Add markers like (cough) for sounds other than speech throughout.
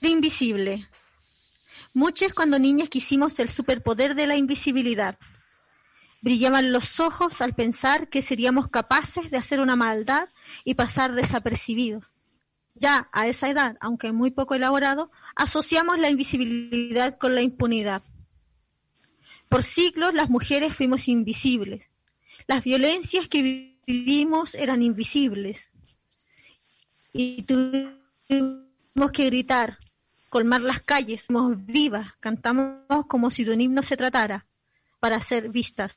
invisible. Muchas cuando niñas quisimos el superpoder de la invisibilidad. Brillaban los ojos al pensar que seríamos capaces de hacer una maldad y pasar desapercibidos. Ya a esa edad, aunque muy poco elaborado, asociamos la invisibilidad con la impunidad. Por siglos las mujeres fuimos invisibles. Las violencias que vivimos eran invisibles. Y tuvimos que gritar, colmar las calles, somos vivas, cantamos como si de un himno se tratara, para ser vistas.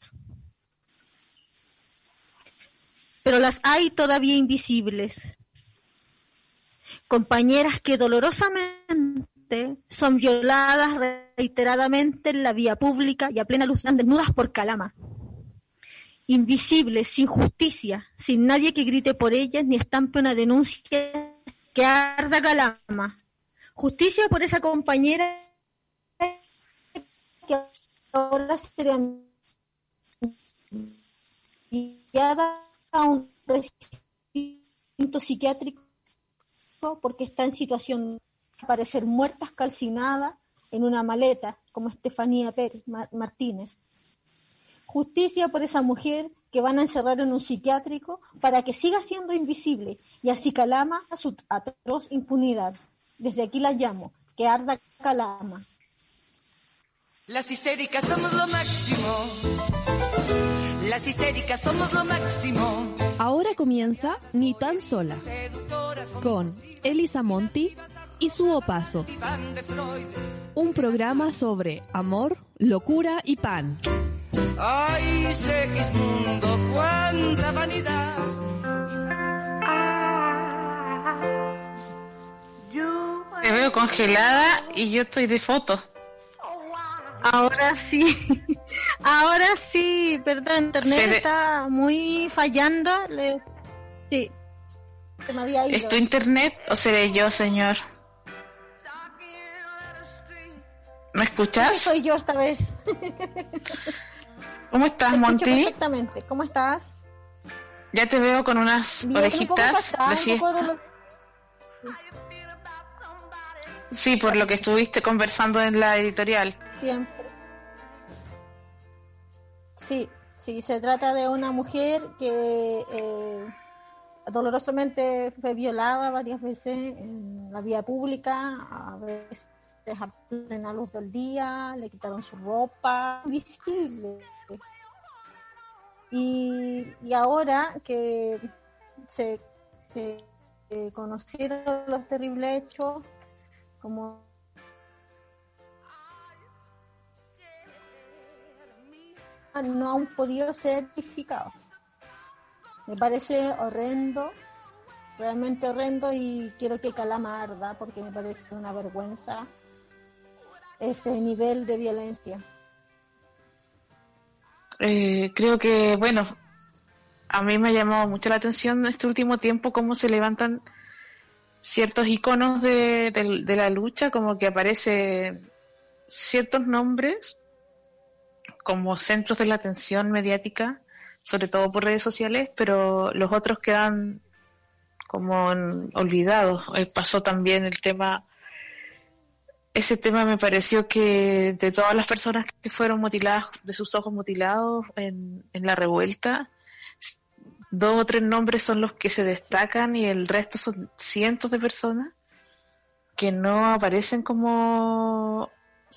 Pero las hay todavía invisibles. Compañeras que dolorosamente son violadas reiteradamente en la vía pública y a plena luz desnudas por calama. Invisibles, sin justicia, sin nadie que grite por ellas ni estampe una denuncia que arda calama. Justicia por esa compañera que ahora sería enviada a un recinto psiquiátrico porque está en situación de aparecer muertas calcinada en una maleta, como Estefanía Pérez Martínez. Justicia por esa mujer que van a encerrar en un psiquiátrico para que siga siendo invisible y así calama a su atroz impunidad. Desde aquí la llamo, que arda Calama. Las histéricas somos lo máximo. Las histéricas somos lo máximo. Ahora comienza Ni tan sola con Elisa Monti y su opaso. Un programa sobre amor, locura y pan. Ay, mundo, cuánta vanidad. Te veo congelada y yo estoy de foto. Ahora sí, (laughs) ahora sí, perdón, internet está muy fallando. Sí, se me había ido. ¿Es tu internet o seré yo, señor? ¿Me escuchas? soy yo esta vez. ¿Cómo estás, Monty? Perfectamente, ¿cómo estás? Ya te veo con unas orejitas de fiesta. Sí, por lo que estuviste conversando en la editorial. Siempre. Sí, sí, se trata de una mujer que eh, dolorosamente fue violada varias veces en la vía pública, a veces a plena luz del día, le quitaron su ropa, visible. Y, y ahora que se, se eh, conocieron los terribles hechos, como no han podido ser verificados. Me parece horrendo, realmente horrendo y quiero que Calama arda porque me parece una vergüenza ese nivel de violencia. Eh, creo que, bueno, a mí me ha llamado mucho la atención este último tiempo cómo se levantan ciertos iconos de, la lucha, como que aparecen ciertos nombres como centros de la atención mediática, sobre todo por redes sociales, pero los otros quedan como olvidados. Eh, pasó también el tema, ese tema me pareció que de todas las personas que fueron mutiladas, de sus ojos mutilados en, en la revuelta, dos o tres nombres son los que se destacan y el resto son cientos de personas que no aparecen como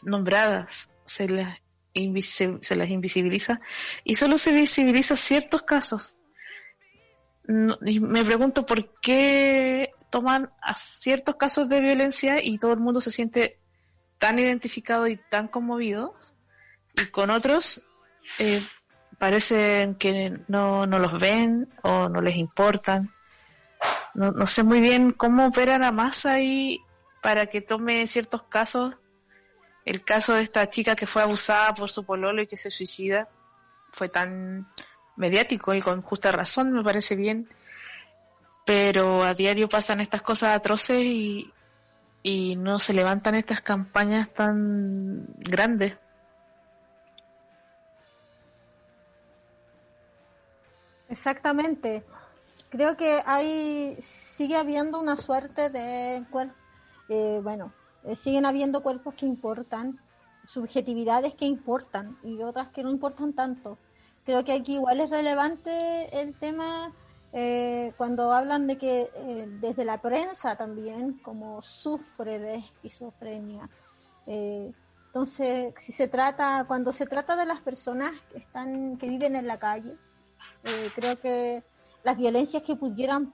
nombradas, se las, se las invisibiliza y solo se visibiliza ciertos casos. y me pregunto por qué toman a ciertos casos de violencia y todo el mundo se siente tan identificado y tan conmovido y con otros eh, parecen que no, no los ven o no les importan. No, no sé muy bien cómo operan a más ahí para que tome ciertos casos. El caso de esta chica que fue abusada por su pololo y que se suicida fue tan mediático y con justa razón, me parece bien. Pero a diario pasan estas cosas atroces y, y no se levantan estas campañas tan grandes. Exactamente. Creo que hay sigue habiendo una suerte de eh, bueno Eh, siguen habiendo cuerpos que importan, subjetividades que importan y otras que no importan tanto. Creo que aquí igual es relevante el tema eh, cuando hablan de que eh, desde la prensa también como sufre de esquizofrenia. entonces, si se trata, cuando se trata de las personas que están, que viven en la calle, creo que las violencias que pudieran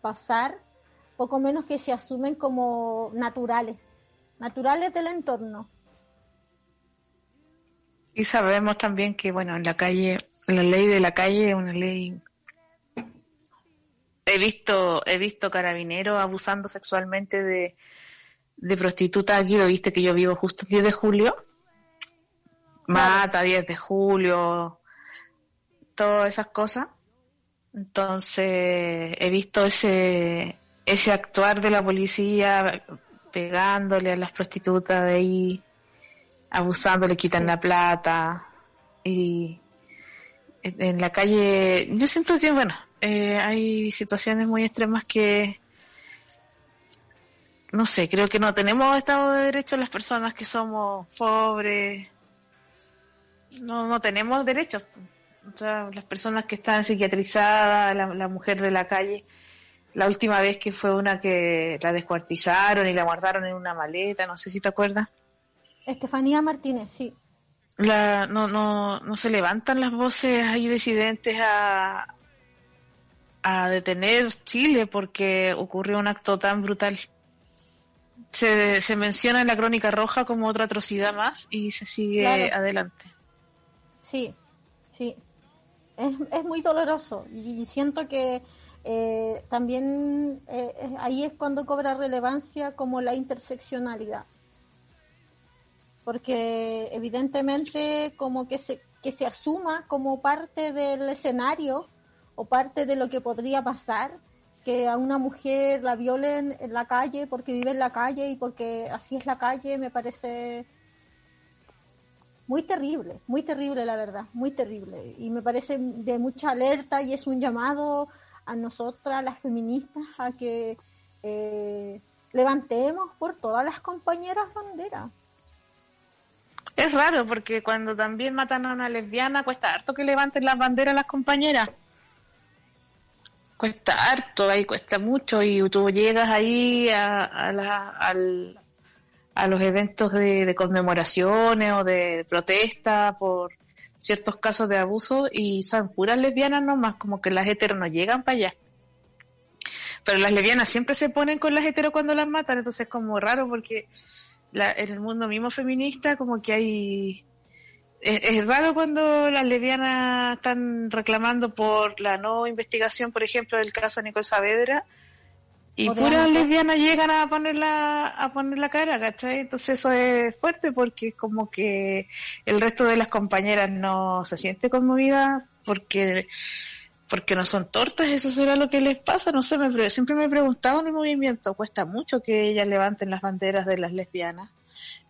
pasar, poco menos que se asumen como naturales, naturales del entorno. Y sabemos también que, bueno, en la calle, la ley de la calle es una ley. He visto, he visto carabineros abusando sexualmente de, de prostitutas aquí, lo viste que yo vivo justo el 10 de julio. Mata 10 de julio, todas esas cosas. Entonces, he visto ese, ese actuar de la policía pegándole a las prostitutas de ahí, abusando, le quitan la plata. Y en la calle, yo siento que, bueno, eh, hay situaciones muy extremas que, no sé, creo que no tenemos Estado de Derecho las personas que somos pobres. No, no tenemos derechos. O sea, las personas que están psiquiatrizadas, la mujer de la calle, la última vez que fue una que la descuartizaron y la guardaron en una maleta, no sé si te acuerdas. Estefanía Martínez, sí. La, no, no, no se levantan las voces ahí disidentes a, a detener Chile porque ocurrió un acto tan brutal. Se, se menciona en la crónica roja como otra atrocidad más y se sigue adelante. Sí, sí. Es, es muy doloroso y siento que eh, también eh, ahí es cuando cobra relevancia como la interseccionalidad. Porque evidentemente como que se, que se asuma como parte del escenario o parte de lo que podría pasar, que a una mujer la violen en la calle porque vive en la calle y porque así es la calle, me parece muy terrible, muy terrible la verdad, muy terrible. Y me parece de mucha alerta y es un llamado a nosotras, las feministas, a que eh, levantemos por todas las compañeras banderas. Es raro porque cuando también matan a una lesbiana cuesta harto que levanten las banderas las compañeras. Cuesta harto, ahí cuesta mucho y tú llegas ahí a, a, a los eventos de, conmemoraciones o de protesta por ciertos casos de abuso y son puras lesbianas nomás, como que las heteros no llegan para allá. Pero las lesbianas siempre se ponen con las heteros cuando las matan, entonces es como raro porque en el mundo mismo feminista como que hay... Es, raro cuando las lesbianas están reclamando por la no investigación, por ejemplo, del caso de Nicole Saavedra, y puras lesbianas llegan a poner la, a poner la cara, ¿cachai? Entonces eso es fuerte porque es como que el resto de las compañeras no se siente conmovida porque, porque no son tortas, eso será lo que les pasa, no sé, me, siempre me he preguntado en el movimiento, cuesta mucho que ellas levanten las banderas de las lesbianas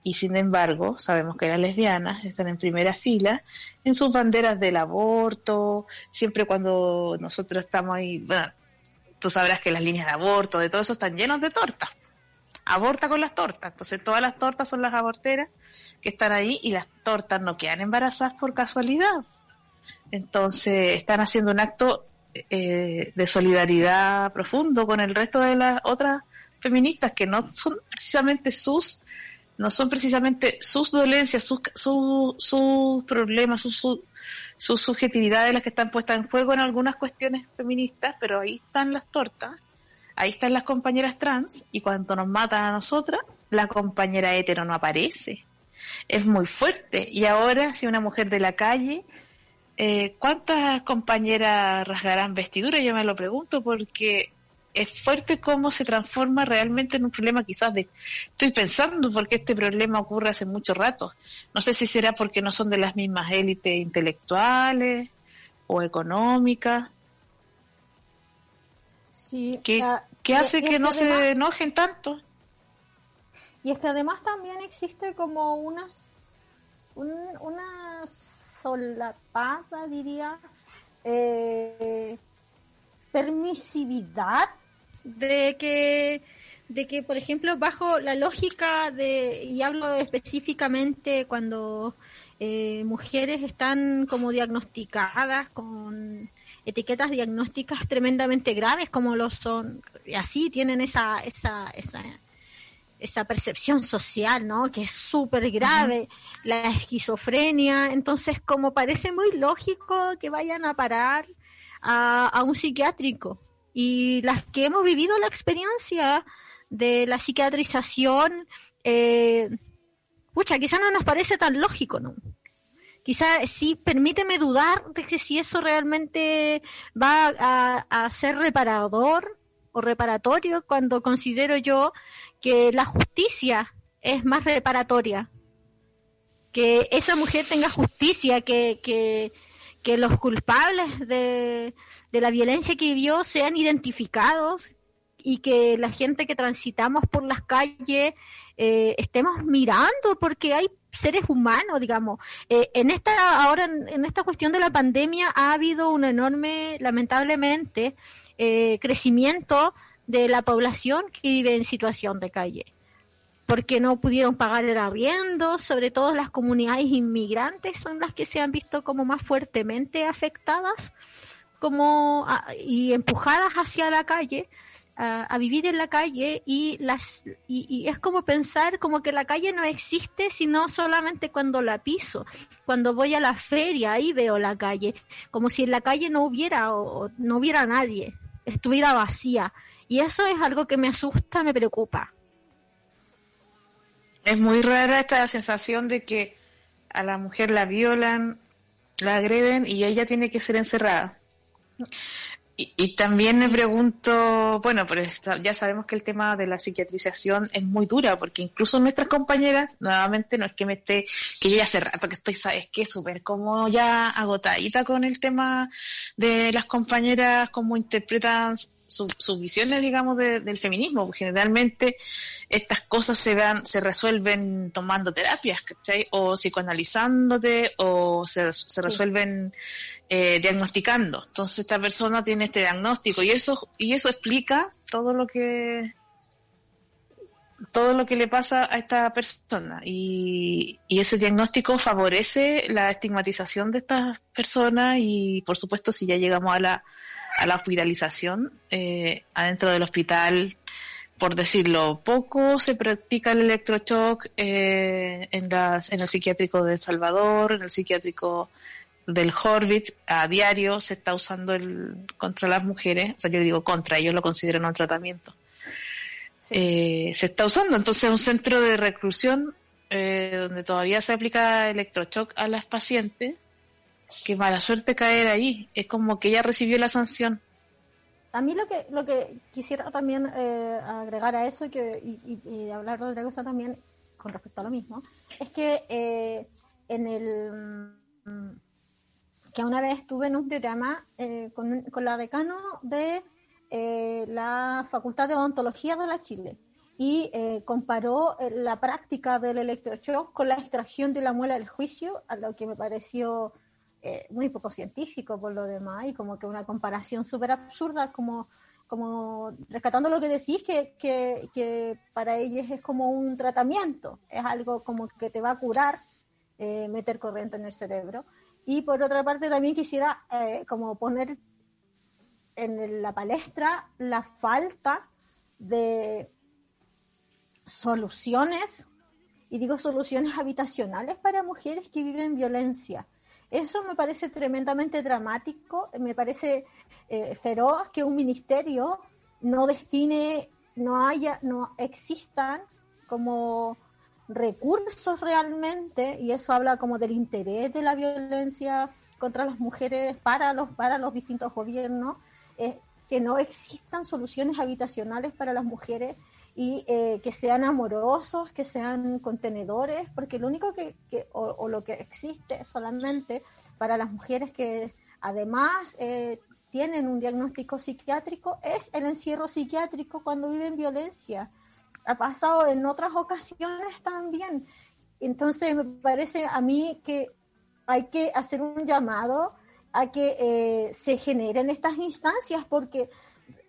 y sin embargo sabemos que las lesbianas están en primera fila en sus banderas del aborto, siempre cuando nosotros estamos ahí, bueno, tú sabrás que las líneas de aborto, de todo eso, están llenos de tortas. Aborta con las tortas. Entonces, todas las tortas son las aborteras que están ahí y las tortas no quedan embarazadas por casualidad. Entonces, están haciendo un acto eh, de solidaridad profundo con el resto de las otras feministas que no son precisamente sus no son precisamente sus dolencias, sus, sus, problemas, sus, sus subjetividades las que están puestas en juego en algunas cuestiones feministas, pero ahí están las tortas, ahí están las compañeras trans, y cuando nos matan a nosotras, la compañera hetero no aparece. Es muy fuerte. Y ahora, si una mujer de la calle, eh, ¿cuántas compañeras rasgarán vestidura? Yo me lo pregunto porque es fuerte cómo se transforma realmente en un problema quizás de... Estoy pensando porque este problema ocurre hace mucho rato. No sé si será porque no son de las mismas élites intelectuales o económicas. Sí, ¿Qué, hace que, no se enojen tanto? Y es que además también existe como una, una solapada, diría, eh, permisividad de que de que, por ejemplo, bajo la lógica de, y hablo específicamente cuando eh, mujeres están como diagnosticadas con etiquetas diagnósticas tremendamente graves como lo son, y así tienen esa, esa, esa, esa percepción social, ¿no? Que es súper grave, la esquizofrenia, entonces como parece muy lógico que vayan a parar a, a un psiquiátrico. Y las que hemos vivido la experiencia de la psiquiatrización, eh, pucha, quizá no nos parece tan lógico, ¿no? Quizá sí, permíteme dudar de que si eso realmente va a, ser reparador o reparatorio cuando considero yo que la justicia es más reparatoria. Que esa mujer tenga justicia, que, que, que los culpables de, de la violencia que vivió sean identificados y que la gente que transitamos por las calles eh, estemos mirando porque hay seres humanos, digamos. Eh, en esta ahora en, esta cuestión de la pandemia ha habido un enorme, lamentablemente, eh, crecimiento de la población que vive en situación de calle porque no pudieron pagar el arriendo, sobre todo las comunidades inmigrantes son las que se han visto como más fuertemente afectadas como y empujadas hacia la calle a, vivir en la calle y las y, es como pensar como que la calle no existe sino solamente cuando la piso cuando voy a la feria ahí veo la calle como si en la calle no hubiera o, no hubiera nadie estuviera vacía. Y eso es algo que me asusta me preocupa es muy rara esta sensación de que a la mujer la violan la agreden y ella tiene que ser encerrada y, también me pregunto, bueno, pero ya sabemos que el tema de la psiquiatrización es muy dura, porque incluso nuestras compañeras, nuevamente, no es que me esté, que yo ya hace rato que estoy, ¿sabes qué? Súper como ya agotadita con el tema de las compañeras, cómo interpretan sus visiones, digamos, del feminismo. Generalmente estas cosas se dan, se resuelven tomando terapias, ¿cachai? O psicoanalizándote, o se, se resuelven eh, diagnosticando. Entonces esta persona tiene este diagnóstico y eso, y eso explica todo lo que todo lo que le pasa a esta persona y, y ese diagnóstico favorece la estigmatización de estas personas y por supuesto si ya llegamos a la a la hospitalización eh, adentro del hospital. Por decirlo poco, se practica el electroshock eh, en, las, en el psiquiátrico de El Salvador, en el psiquiátrico del Horvitz, a diario se está usando el contra las mujeres, o sea, yo digo contra, ellos lo consideran un tratamiento. Eh, se está usando, entonces es un centro de reclusión eh, donde todavía se aplica electroshock a las pacientes qué mala suerte caer ahí. Es como que ella recibió la sanción. A mí lo que lo que quisiera también eh, agregar a eso y, que, y, hablar de otra cosa también con respecto a lo mismo, es que eh, en el mm, que una vez estuve en un programa eh, con, con, la decano de la Facultad de Odontología de la Chile y comparó la práctica del electroshock con la extracción de la muela del juicio, a lo que me pareció eh, muy poco científico por lo demás y como que una comparación súper absurda, como, como rescatando lo que decís, que, que, para ellos es como un tratamiento, es algo como que te va a curar eh, meter corriente en el cerebro. Y por otra parte también quisiera eh, como poner en la palestra la falta de soluciones, y digo soluciones habitacionales para mujeres que viven violencia eso me parece tremendamente dramático, me parece eh, feroz que un ministerio no destine, no haya, no existan como recursos realmente, y eso habla como del interés de la violencia contra las mujeres para los, para los distintos gobiernos, que no existan soluciones habitacionales para las mujeres y eh, que sean amorosos, que sean contenedores, porque lo único que, o, lo que existe solamente para las mujeres que además eh, tienen un diagnóstico psiquiátrico es el encierro psiquiátrico cuando viven violencia. Ha pasado en otras ocasiones también. Entonces me parece a mí que hay que hacer un llamado a que eh, se generen estas instancias porque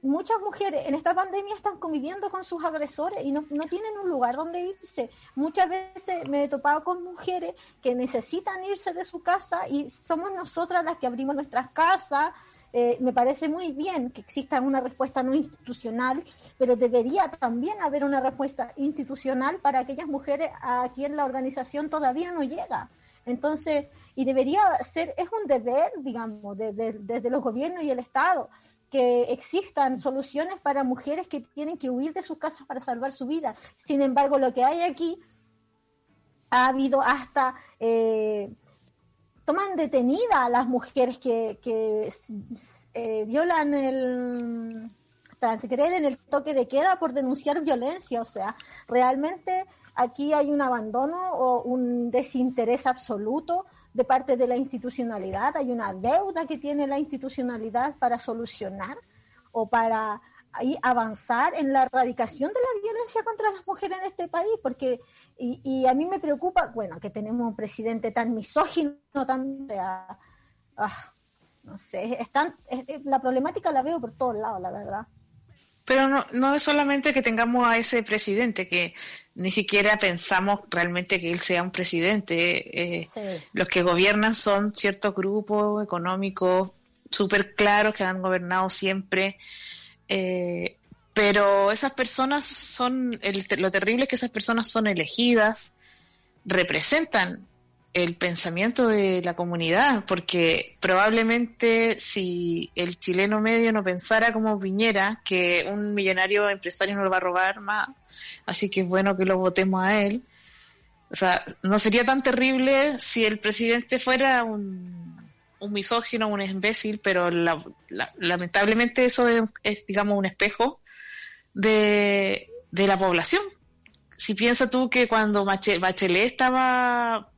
muchas mujeres en esta pandemia están conviviendo con sus agresores y no, no, tienen un lugar donde irse. Muchas veces me he topado con mujeres que necesitan irse de su casa y somos nosotras las que abrimos nuestras casas. Eh, me parece muy bien que exista una respuesta no institucional, pero debería también haber una respuesta institucional para aquellas mujeres a quien la organización todavía no llega. Entonces, y debería ser, es un deber, digamos, desde los gobiernos y el Estado, que existan soluciones para mujeres que tienen que huir de sus casas para salvar su vida. Sin embargo, lo que hay aquí ha habido hasta eh, toman detenida a las mujeres que, que eh, violan el transgreden el toque de queda por denunciar violencia. O sea, realmente aquí hay un abandono o un desinterés absoluto de parte de la institucionalidad, hay una deuda que tiene la institucionalidad para solucionar o para avanzar en la erradicación de la violencia contra las mujeres en este país, porque, y, a mí me preocupa, bueno, que tenemos un presidente tan misógino, tan, ah, no sé, están, la problemática la veo por todos lados, la verdad. Pero no, no es solamente que tengamos a ese presidente, que ni siquiera pensamos realmente que él sea un presidente. Eh, los que gobiernan son ciertos grupos económicos súper claros que han gobernado siempre. Eh, pero esas personas son, lo terrible es que esas personas son elegidas, representan el pensamiento de la comunidad, porque probablemente si el chileno medio no pensara como Piñera, que un millonario empresario no lo va a robar más, así que es bueno que lo votemos a él. O sea, no sería tan terrible si el presidente fuera un, un misógino, un imbécil, pero lamentablemente eso es, digamos, un espejo de, de la población. Si piensas tú que cuando Bachelet estaba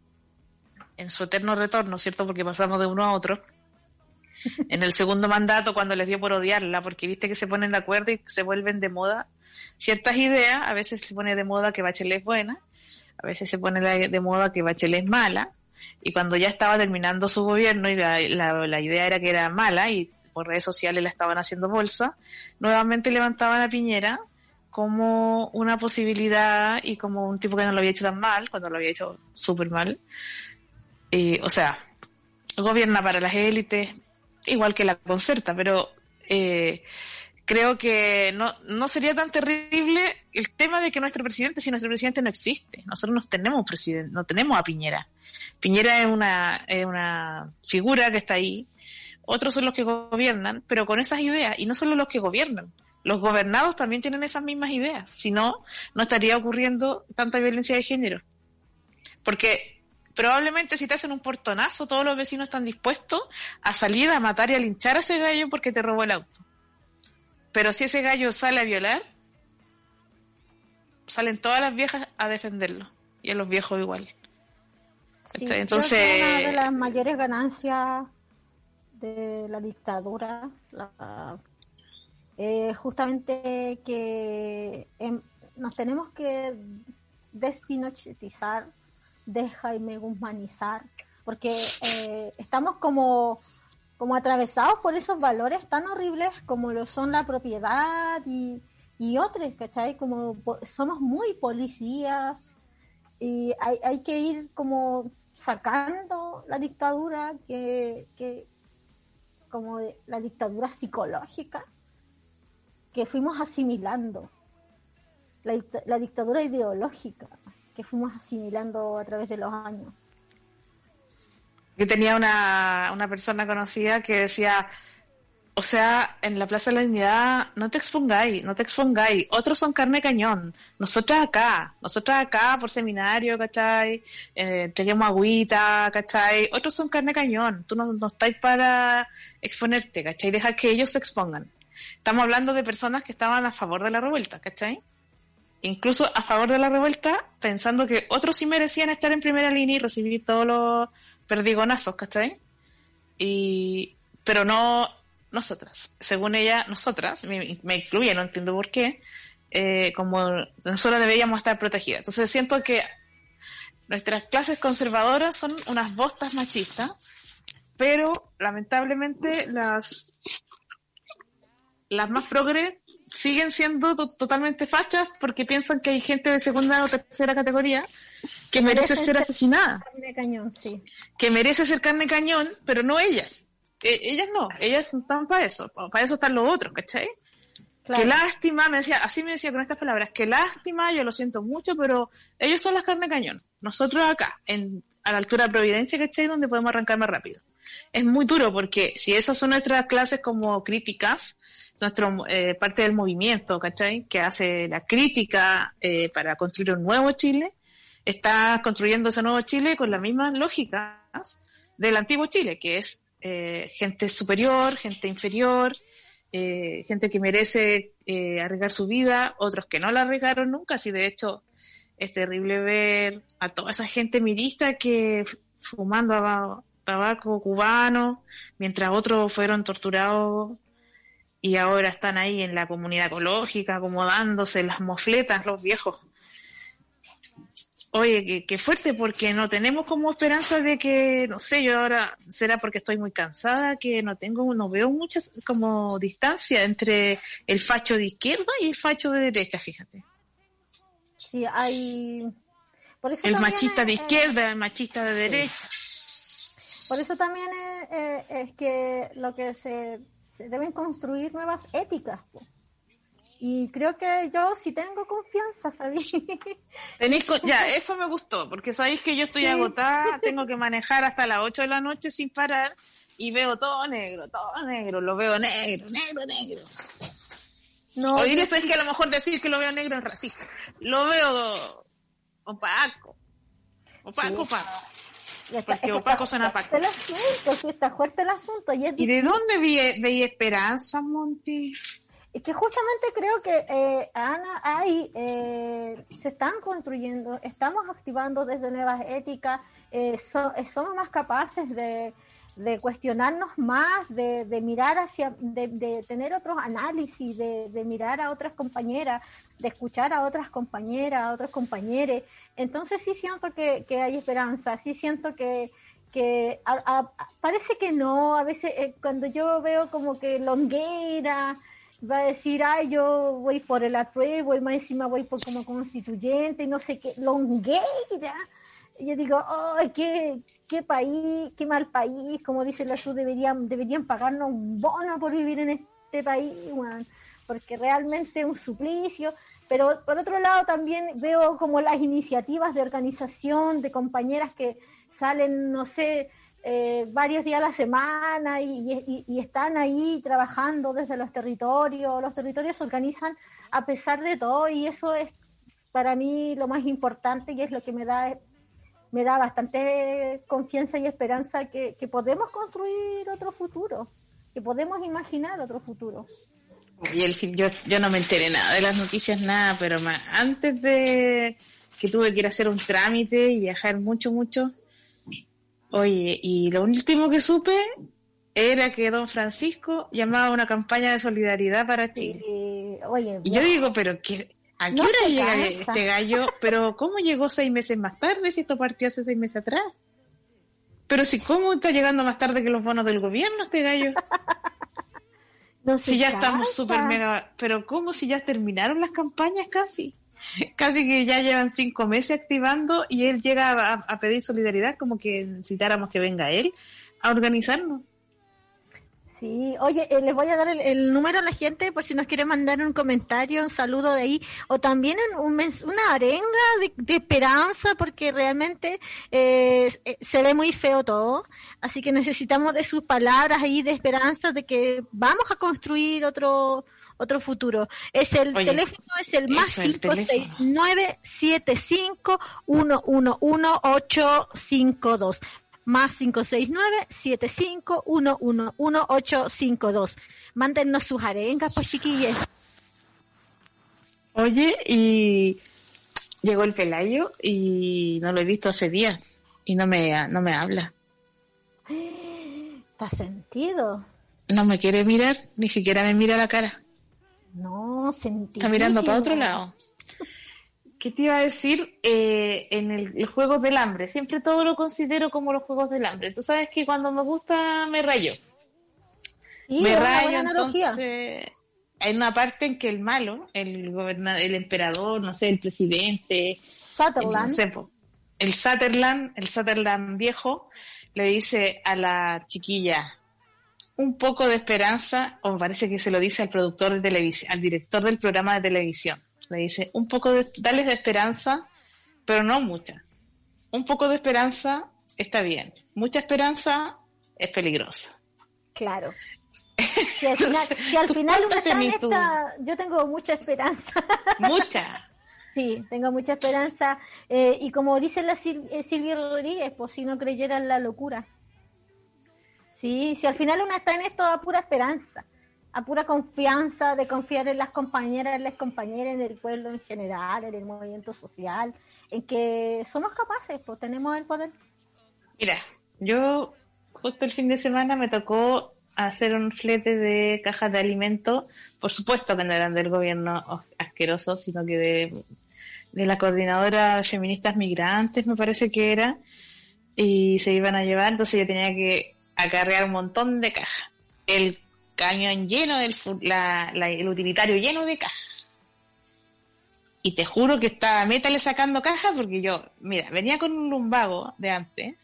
en su eterno retorno, ¿cierto? Porque pasamos de uno a otro. (laughs) En el segundo mandato, cuando les dio por odiarla, porque viste que se ponen de acuerdo y se vuelven de moda ciertas ideas, a veces se pone de moda que Bachelet es buena, a veces se pone de moda que Bachelet es mala, y cuando ya estaba terminando su gobierno y la, la, idea era que era mala y por redes sociales la estaban haciendo bolsa, nuevamente levantaban a Piñera como una posibilidad y como un tipo que no lo había hecho tan mal, cuando lo había hecho súper mal, o sea, gobierna para las élites, igual que la concerta, pero eh, creo que no, no sería tan terrible el tema de que nuestro presidente, si nuestro presidente no existe, nosotros no tenemos presidente, no tenemos a Piñera. Piñera es una, es una figura que está ahí, otros son los que gobiernan, pero con esas ideas, y no solo los que gobiernan, los gobernados también tienen esas mismas ideas, si no, no estaría ocurriendo tanta violencia de género. Porque probablemente si te hacen un portonazo, todos los vecinos están dispuestos a salir a matar y a linchar a ese gallo porque te robó el auto. Pero si ese gallo sale a violar, salen todas las viejas a defenderlo. Y a los viejos igual. Entonces. una de las mayores ganancias de la dictadura es justamente que em, nos tenemos que despinochetizar de Jaime Guzmanizar, porque eh, estamos como, como atravesados por esos valores tan horribles como lo son la propiedad y, y otros, ¿cachai? Como somos muy policías y hay, hay que ir como sacando la dictadura que, que como la dictadura psicológica que fuimos asimilando, la, la dictadura ideológica que fuimos asimilando a través de los años. Yo tenía una, una persona conocida que decía, o sea, en la Plaza de la Dignidad, no te expongáis, no te expongáis. Otros son carne cañón. Nosotras acá, nosotras acá por seminario, ¿cachai? Eh, agüita, ¿cachai? Otros son carne cañón. Tú no, no estáis para exponerte, ¿cachai? Dejar que ellos se expongan. Estamos hablando de personas que estaban a favor de la revuelta, ¿cachai? Incluso a favor de la revuelta, pensando que otros sí merecían estar en primera línea y recibir todos los perdigonazos, ¿cachai? Y, pero no nosotras. Según ella, nosotras, me, me incluye, no entiendo por qué, eh, como nosotros deberíamos estar protegidas. Entonces siento que nuestras clases conservadoras son unas bostas machistas, pero lamentablemente las las más progres siguen siendo to- totalmente fachas porque piensan que hay gente de segunda o tercera categoría que merece ser asesinada, Carne de cañón, sí. que merece ser carne cañón, pero no ellas. Eh, ellas no, ellas no están para eso, pa- para eso están los otros, ¿cachai? Claro. Qué lástima, me decía, así me decía con estas palabras, qué lástima, yo lo siento mucho, pero ellos son las carne cañón. Nosotros acá, en, a la altura de Providencia, ¿cachai? Donde podemos arrancar más rápido. Es muy duro porque si esas son nuestras clases como críticas, nuestro eh, parte del movimiento, ¿cachai? Que hace la crítica eh, para construir un nuevo Chile, está construyendo ese nuevo Chile con las mismas lógicas del antiguo Chile, que es eh, gente superior, gente inferior, eh, gente que merece eh, arriesgar su vida, otros que no la arriesgaron nunca, si de hecho es terrible ver a toda esa gente mirista que fumando aba- tabaco cubano, mientras otros fueron torturados y ahora están ahí en la comunidad ecológica, acomodándose las mofletas, los viejos. Oye, qué, qué fuerte, porque no tenemos como esperanza de que, no sé, yo ahora será porque estoy muy cansada, que no tengo, no veo muchas como distancia entre el facho de izquierda y el facho de derecha, fíjate. Sí, hay... Por eso El machista de izquierda, el machista de derecha. Por eso también es, eh, es que lo que se, se deben construir nuevas éticas. po. Y creo que yo sí tengo confianza, ¿sabes? (laughs) Tenéis co- ya, eso me gustó, porque sabéis que yo estoy Sí. agotada, (laughs) tengo que manejar hasta las 8 de la noche sin parar y veo todo negro, todo negro, lo veo negro, negro, negro. no, o yo- sabes que a lo mejor decir que lo veo negro es racista. Lo veo opaco. Opaco, Sí. opaco. Y está- porque es que opaco suena fuerte el asunto, sí, está fuerte el asunto. Y es ¿Y de dónde vi, veía esperanza, Monty? Es que justamente creo que, eh, Ana, hay, eh, se están construyendo, estamos activando desde nuevas éticas, eh, so- eh, somos más capaces de, de cuestionarnos más, de, de mirar hacia, de, de tener otros análisis, de, de mirar a otras compañeras, de escuchar a otras compañeras, a otros compañeros. Entonces sí siento que, que hay esperanza, sí siento que, que a- a- parece que no, a veces eh, cuando yo veo como que Longueira va a decir, ay, yo voy por el apruebo y más encima voy por como constituyente y no sé qué, Longueira. Y yo digo, ay, qué, qué país, qué mal país, como dice la SUD, deberían, deberían pagarnos un bono por vivir en este país, porque realmente es un suplicio. Pero por otro lado también veo como las iniciativas de organización, de compañeras que salen, no sé, eh, varios días a la semana y, y- y están ahí trabajando desde los territorios. Los territorios se organizan a pesar de todo y eso es para mí lo más importante y es lo que me da me da bastante confianza y esperanza que, que podemos construir otro futuro, que podemos imaginar otro futuro. Y el yo, yo no me enteré nada de las noticias, nada, pero ma- antes de que tuve que ir a hacer un trámite y viajar mucho, mucho. Oye, y lo último que supe era que don Francisco llamaba a una campaña de solidaridad para Chile. Oye, Y yo digo, pero ¿qué, ¿a qué No hora se llega cansa. este gallo? Pero ¿cómo llegó seis meses más tarde si esto partió hace seis meses atrás? Pero si ¿cómo está llegando más tarde que los bonos del gobierno este gallo? (laughs) no Si ya estamos súper mega... Pero ¿cómo si ya terminaron las campañas casi? (laughs) Casi que ya llevan cinco meses activando y él llega a, a pedir solidaridad como que necesitáramos que venga él a organizarnos. Sí, oye, eh, les voy a dar el, el número a la gente por si nos quiere mandar un comentario, un saludo de ahí, o también un una arenga de, de esperanza, porque realmente eh, eh, se ve muy feo todo, así que necesitamos de sus palabras ahí de esperanza de que vamos a construir otro otro futuro. Es el Oye, teléfono es el más cinco seis nueve siete cinco uno uno uno ocho cinco dos más 569-75-111-852. Mándennos sus arengas, pues chiquillos. Oye, y llegó el Pelayo y no lo he visto hace días y no me, no me habla. (gasps) ¿Está sentido? No me quiere mirar, ni siquiera me mira la cara. No, sentido. Está mirando para otro lado. ¿Qué te iba a decir? Eh, en el, el juego del hambre, siempre todo lo considero como los juegos del hambre. Tú sabes que cuando me gusta me rayo. Sí, me es una rayo, buena analogía. entonces hay una parte en que el malo, el gobernador, el emperador, no sé, el presidente, Sutherland. no sé, po, el Sutherland, el Sutherland viejo, le dice a la chiquilla un poco de esperanza, o me parece que se lo dice al productor de televisión, al director del programa de televisión. Le dice un poco de, dale de esperanza, pero no mucha. Un poco de esperanza está bien. Mucha esperanza es peligrosa. Claro. (laughs) Si al final, si al ¿Tú final está yo tengo mucha esperanza. (laughs) Mucha. Sí, tengo mucha esperanza. Eh, y como dice la Sil- eh, Silvia Rodríguez, pues si no creyera en la locura. Sí, si al final uno está en esto a pura esperanza, a pura confianza, de confiar en las compañeras, en las compañeras, en el pueblo en general, en el movimiento social, en que somos capaces, pues tenemos el poder. Mira, yo justo el fin de semana me tocó hacer un flete de cajas de alimentos, por supuesto que no eran del gobierno asqueroso, sino que de, de la coordinadora de feministas migrantes, me parece que era, y se iban a llevar, entonces yo tenía que acarrear un montón de cajas. El camión lleno, del, la- la- el utilitario lleno de cajas. Y te juro que estaba métale sacando cajas porque yo, mira, venía con un lumbago de antes,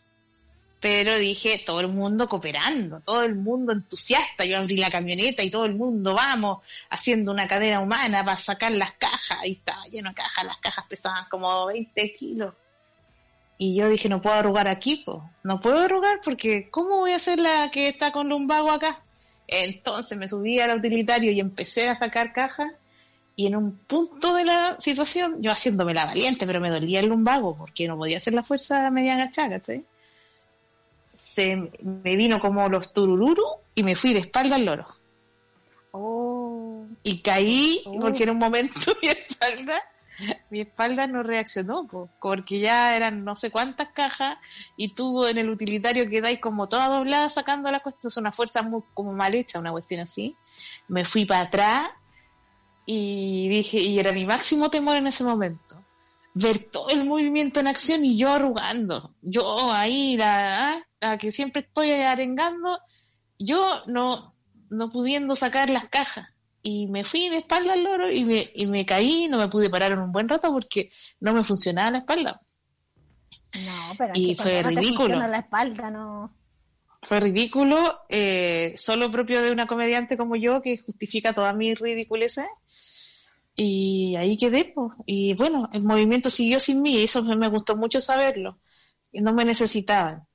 pero dije, todo el mundo cooperando, todo el mundo entusiasta. Yo abrí la camioneta y todo el mundo, vamos, haciendo una cadena humana para sacar las cajas. Ahí estaba lleno de cajas, las cajas pesaban como 20 kilos. Y yo dije, no puedo arrugar aquí, no puedo arrugar porque ¿cómo voy a hacer la que está con lumbago acá? Entonces me subí al utilitario y empecé a sacar cajas y en un punto de la situación, yo haciéndome la valiente, pero me dolía el lumbago porque no podía hacer la fuerza media agachada, ¿cachai? Se me vino como los turururu y me fui de espalda al loro. Oh, Y caí Oh. porque en un momento (laughs) mi espalda, (laughs) mi espalda no reaccionó, po, porque ya eran no sé cuántas cajas y tú en el utilitario quedáis como toda doblada sacando las cuestiones, es una fuerza muy, como mal hecha, una cuestión así. Me fui para atrás y dije, y era mi máximo temor en ese momento. Ver todo el movimiento en acción y yo arrugando. Yo ahí, la, ah, la que siempre estoy arengando, yo no, no pudiendo sacar las cajas. Y me fui de espalda al loro y me, y me caí, no me pude parar en un buen rato porque no me funcionaba la espalda. no, pero es Y que fue no te ridículo. funciona la espalda, no. Fue ridículo, eh, solo propio de una comediante como yo que justifica todas mis ridiculeces. Y ahí quedé, pues. Y bueno, el movimiento siguió sin mí y eso me gustó mucho saberlo. Y no me necesitaban.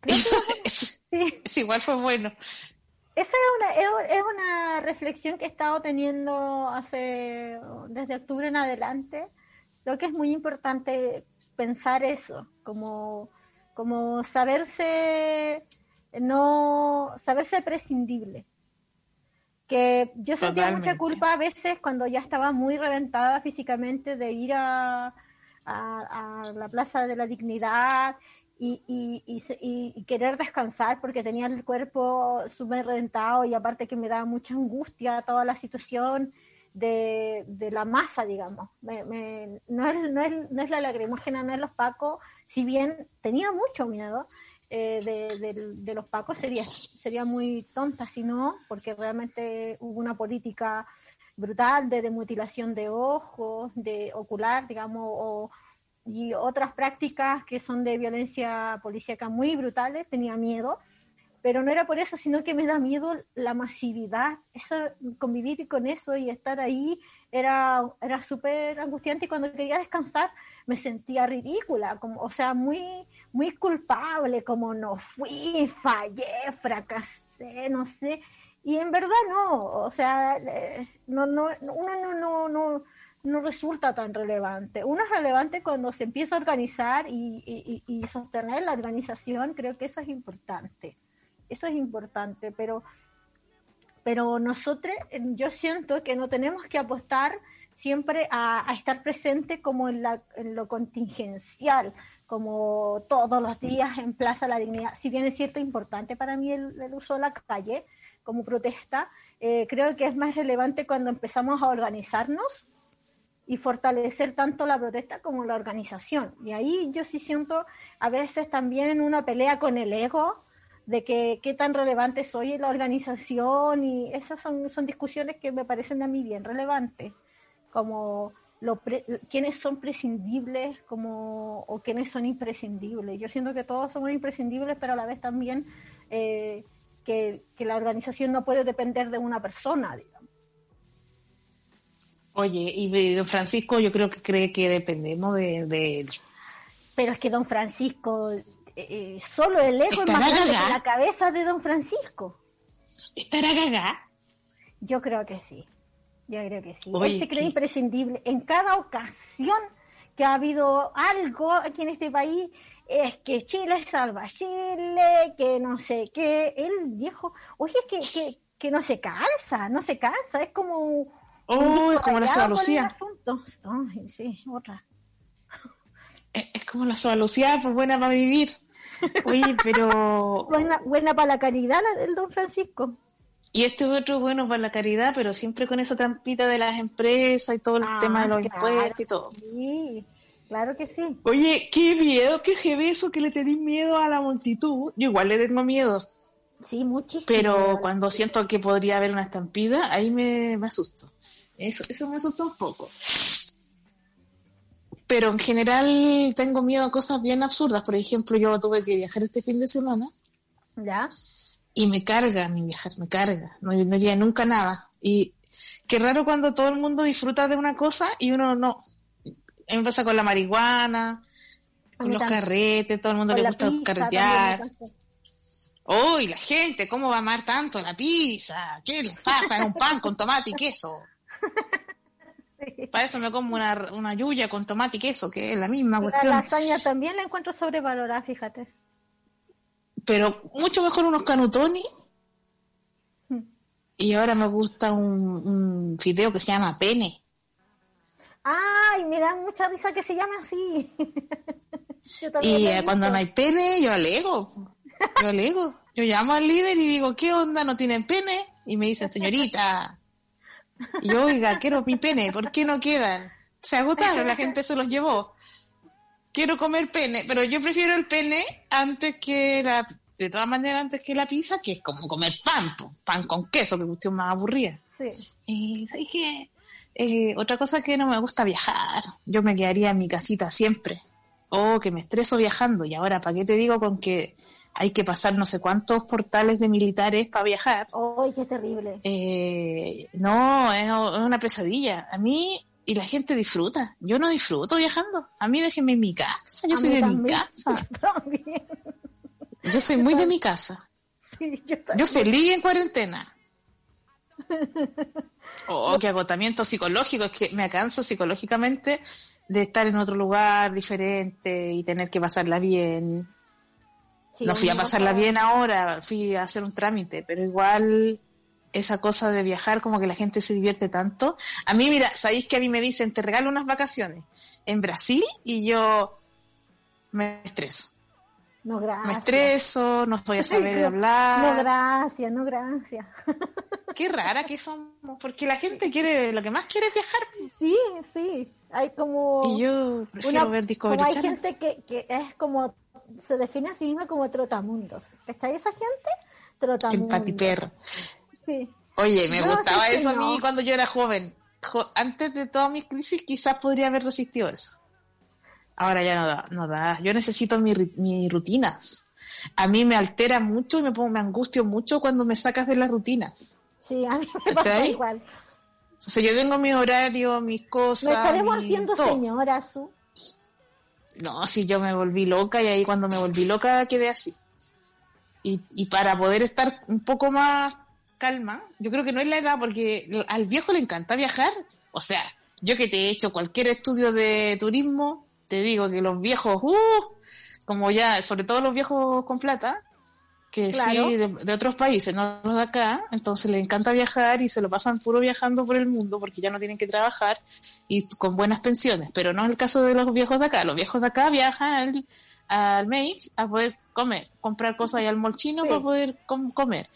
Creo que (laughs) Eso- sí. eso igual fue bueno. Esa es una, es, una reflexión que he estado teniendo hace desde octubre en adelante. Creo que es muy importante pensar eso, como, como saberse no saberse prescindible. Que yo sentía mucha culpa a veces cuando ya estaba muy reventada físicamente de ir a, a, a la Plaza de la Dignidad y, y, y, y- querer descansar porque tenía el cuerpo súper reventado y aparte que me daba mucha angustia toda la situación de, de la masa, digamos. No, es, no, es, no es la lacrimógena, no es los pacos, si bien tenía mucho miedo eh, de, de- de los pacos, sería, sería muy tonta si no, porque realmente hubo una política brutal de, de mutilación de ojos, de ocular, digamos, o, y otras prácticas que son de violencia policíaca muy brutales, tenía miedo, pero no era por eso, sino que me da miedo la masividad, eso, convivir con eso y estar ahí era, era súper angustiante y cuando quería descansar me sentía ridícula, como, o sea, muy, muy culpable, como no fui, fallé, fracasé, no sé, y en verdad no, o sea, eh, no, no, uno no, no, no, no resulta tan relevante. Uno es relevante cuando se empieza a organizar y, sostener la organización, creo que eso es importante. Eso es importante, pero, pero nosotros, eh, yo siento que no tenemos que apostar siempre a, estar presente como en, lo contingencial, como todos los días en Plaza La Dignidad. Si bien es cierto, importante para mí el, el uso de la calle como protesta, eh, creo que es más relevante cuando empezamos a organizarnos y fortalecer tanto la protesta como la organización. Y ahí yo sí siento a veces también una pelea con el ego de que qué tan relevante soy en la organización y esas son, son discusiones que me parecen a mí bien relevantes, como lo quiénes son prescindibles como, o quiénes son imprescindibles. Yo siento que todos somos imprescindibles, pero a la vez también eh, que, la organización no puede depender de una persona, digamos. Oye, y don Francisco yo creo que cree que dependemos de, él. Pero es que don Francisco, eh, eh, solo el ego es más grande que la cabeza de don Francisco. ¿Estará gaga? Yo creo que sí. Yo creo que sí. Él se cree imprescindible. En cada ocasión que ha habido algo aquí en este país, es que Chile salva Chile, que no sé qué. El viejo, oye, que, que, que no se cansa, no se cansa. Es como. Oh, es como la Soda Lucía. sí, otra. Es, como la Soda Lucía, pues buena para vivir. Oye, pero. (laughs) buena, buena para la caridad, la del Don Francisco. Y este otro bueno para la caridad, pero siempre con esa trampita de las empresas y todo el ah, tema de los impuestos y todo. Sí, claro que sí. Oye, qué miedo, qué jefe eso que le tenéis miedo a la multitud. Yo igual le tengo miedo. Sí, muchísimo. Pero cuando siento que podría haber una estampida, ahí me, me asusto. Eso, eso me asusta un poco. Pero en general tengo miedo a cosas bien absurdas. Por ejemplo, yo tuve que viajar este fin de semana. ¿Ya? y me carga mi viajar, me carga, no, no haría nunca nada. Y qué raro cuando todo el mundo disfruta de una cosa y uno no. A pasa con la marihuana, con los carretes, todo el mundo le gusta carretear. Uy, la gente, ¿cómo va a amar tanto la pizza? ¿Qué les pasa? Es un pan con tomate y queso. (laughs) Para eso me como una, una yuya con tomate y queso, que es la misma cuestión. La lasaña también la encuentro sobrevalorada, fíjate pero mucho mejor unos canutones. Y ahora me gusta un, un video que se llama Pene. Ay, me da mucha risa que se llame así. (laughs) y cuando no hay pene, yo alego. Yo alego. Yo llamo al líder y digo, ¿qué onda? ¿No tienen pene? Y me dicen, señorita. Y yo, oiga, quiero mi pene, ¿por qué no quedan? Se agotaron, la gente se los llevó quiero comer pene, pero yo prefiero el pene antes que la, de todas maneras antes que la pizza, que es como comer pan, pan con queso, que cuestión más aburrida. Sí. Y que eh, otra cosa que no me gusta viajar, yo me quedaría en mi casita siempre. Oh, que me estreso viajando. Y ahora, ¿para qué te digo con que hay que pasar no sé cuántos portales de militares para viajar? ¡Ay, qué terrible! Eh, no, es una pesadilla. A mí y la gente disfruta. Yo no disfruto viajando. A mí déjenme en mi casa. Yo soy de mi casa. (laughs) Yo, soy muy de mi casa. yo, feliz en cuarentena. (laughs) Oh, qué agotamiento psicológico. Es que me canso psicológicamente de estar en otro lugar diferente y tener que pasarla bien. No fui a pasarla bien ahora, fui a hacer un trámite, pero igual esa cosa de viajar, como que la gente se divierte tanto. A mí, mira, sabéis que a mí me dicen, te regalo unas vacaciones en Brasil y yo me estreso. No, gracias. Me estreso, no estoy a (laughs) saber hablar. No, gracias, no, gracias. (laughs) Qué rara que somos, porque la gente quiere, lo que más quiere es viajar. Sí, sí. Hay como. Y yo prefiero ver Discovery Como hay gente que, que es como. Se define a sí misma como trotamundos. ¿Cachai esa gente? Trotamundos. Patiper. Oye, me gustaba eso a mí cuando yo era joven. antes de todas mis crisis quizás podría haber resistido eso. Ahora ya no da, no da. Yo necesito mis rutinas. A mí me altera mucho y me pongo, me angustio mucho cuando me sacas de las rutinas. Sí, a mí me pasa igual. O sea, yo tengo mi horario, mis cosas. ¿Me estaremos haciendo señora, Su? No, si yo me volví loca y ahí cuando me volví loca quedé así. Y, y para poder estar un poco más calma. Yo creo que no es la edad, porque al viejo le encanta viajar. O sea, yo que te he hecho cualquier estudio de turismo, te digo que los viejos, uh, como ya, sobre todo los viejos con plata, que sí, de, otros países, no los de acá, entonces les encanta viajar y se lo pasan puro viajando por el mundo porque ya no tienen que trabajar y con buenas pensiones. Pero no es el caso de los viejos de acá. Los viejos de acá viajan al, al a poder comer, comprar cosas y al molchino para poder comer.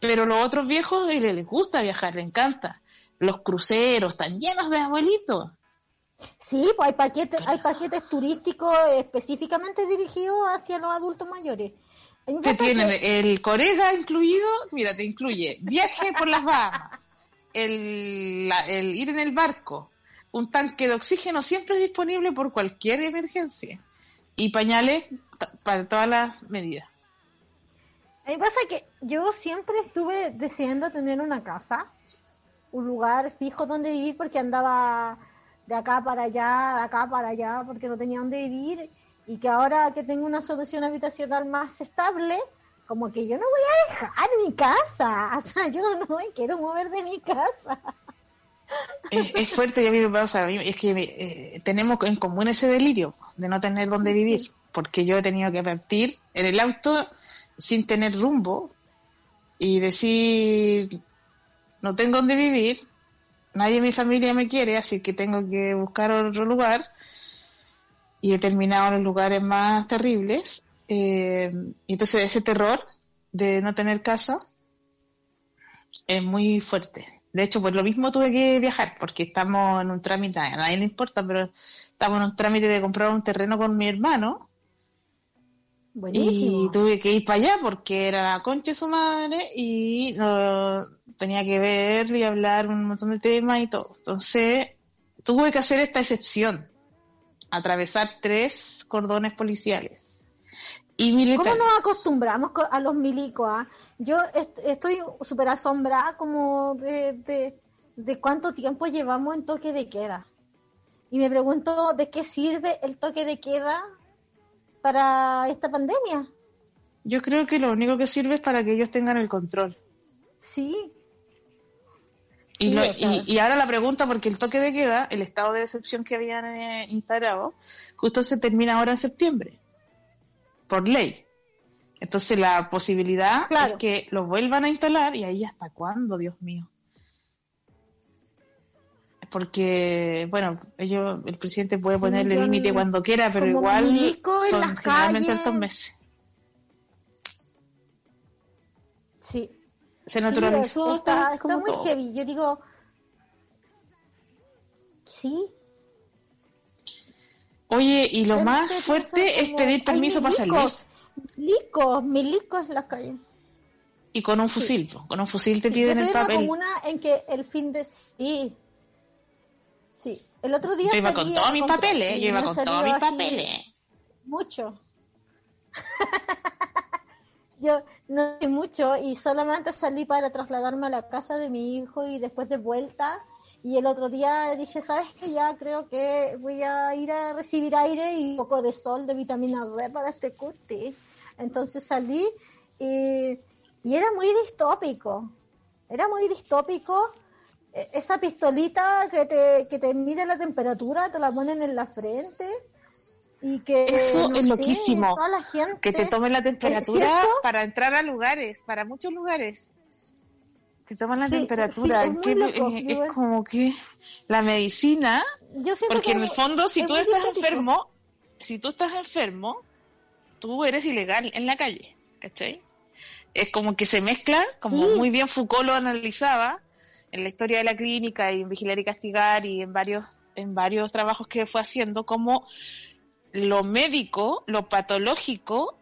Pero los otros viejos les gusta viajar, les encanta. Los cruceros están llenos de abuelitos. Sí, pues hay paquetes, hay paquetes turísticos específicamente dirigidos hacia los adultos mayores. Te tienen que- el Corega incluido, mira, te incluye viaje por las Bahamas, el, la- el ir en el barco, un tanque de oxígeno siempre disponible por cualquier emergencia y pañales para todas las medidas. A mí pasa que yo siempre estuve deseando tener una casa, un lugar fijo donde vivir porque andaba de acá para allá, de acá para allá, porque no tenía donde vivir y que ahora que tengo una solución habitacional más estable, como que yo no voy a dejar mi casa, (laughs) o sea, yo no me quiero mover de mi casa. Es, es fuerte y a mí me pasa, es que eh, tenemos en común ese delirio de no tener dónde vivir, porque yo he tenido que partir en el auto sin tener rumbo y decir, no tengo dónde vivir, nadie en mi familia me quiere, así que tengo que buscar otro lugar y he terminado en los lugares más terribles. eh, y entonces ese terror de no tener casa es muy fuerte. De hecho, pues lo mismo tuve que viajar, porque estamos en un trámite, a nadie le importa, pero estamos en un trámite de comprar un terreno con mi hermano Buenísimo. y tuve que ir para allá porque era la concha de su madre y no, tenía que ver y hablar un montón de temas y todo. Entonces, tuve que hacer esta excepción, atravesar tres cordones policiales y militares. ¿Cómo nos acostumbramos co- a los milicos? ah? Yo est- estoy súper asombrada como de, de, de cuánto tiempo llevamos en toque de queda. Y me pregunto de qué sirve el toque de queda para esta pandemia. Yo creo que lo único que sirve es para que ellos tengan el control. Sí. Y, Sí, lo- y, y ahora la pregunta, porque el toque de queda, el estado de excepción que habían eh, instaurado, justo se termina ahora en septiembre, por ley. Entonces la posibilidad Claro. es que lo vuelvan a instalar y ahí hasta cuándo, Dios mío. Porque, bueno, ellos, el presidente puede Sí, ponerle límite no- cuando quiera, pero igual son generalmente estos meses. Sí. Se Sí, naturalizó. está, está está como muy todo. heavy. Yo digo, sí. Oye, y lo más fuerte es pedir "Hay permiso para salir. milicos, Milicos, milicos en la calle. Y con un fusil, con un fusil te Sí, piden yo el una papel. comuna en que el fin de sí sí el otro día Yo iba con todos mis papeles, yo iba con todos mis papeles. mucho (laughs) yo no sé mucho y solamente salí para trasladarme a la casa de mi hijo y después de vuelta. Y el otro día dije sabes que ya creo que voy a ir a recibir aire y un poco de sol de vitamina D para este cutis entonces salí y, y era muy distópico. Era muy distópico. E- esa pistolita que te, que te mide la temperatura, te la ponen en la frente y que Eso no es sé, loquísimo, toda la gente, Que te tomen la temperatura para entrar a lugares, para muchos lugares. Te toman la Sí, temperatura. sí, es ¿en qué- muy loco, digo. es como que la medicina, Yo porque que en el fondo, si es tú estás enfermo, si tú estás enfermo, tú eres ilegal en la calle, ¿cachai? Es como que se mezcla, como Sí. muy bien Foucault lo analizaba en la historia de la clínica y en Vigilar y Castigar y en varios, en varios trabajos que fue haciendo, como lo médico, lo patológico,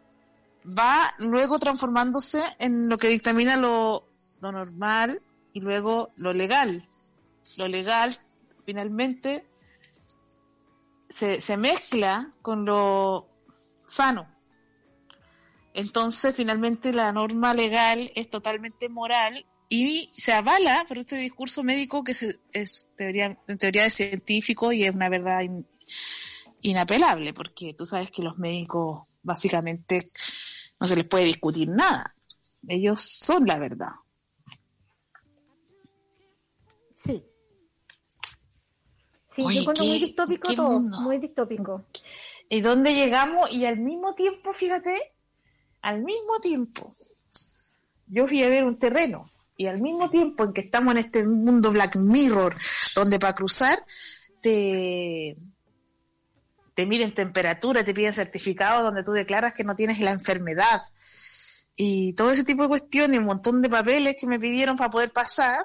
va luego transformándose en lo que dictamina lo, lo normal y luego lo legal. Lo legal, finalmente, se, se mezcla con lo sano. Entonces, finalmente, la norma legal es totalmente moral y se avala por este discurso médico que se, es teoría, en teoría es científico y es una verdad inapelable, porque tú sabes que los médicos básicamente no se les puede discutir nada. Ellos son la verdad. Sí. Sí, Oye, yo encuentro qué- muy distópico todo, mundo. muy distópico. ¿Y dónde llegamos? Y al mismo tiempo, fíjate, al mismo tiempo, yo fui a ver un terreno. Y al mismo tiempo en que estamos en este mundo Black Mirror, donde para cruzar te, te miden temperatura, te piden certificado donde tú declaras que no tienes la enfermedad. Y todo ese tipo de cuestiones, un montón de papeles que me pidieron para poder pasar.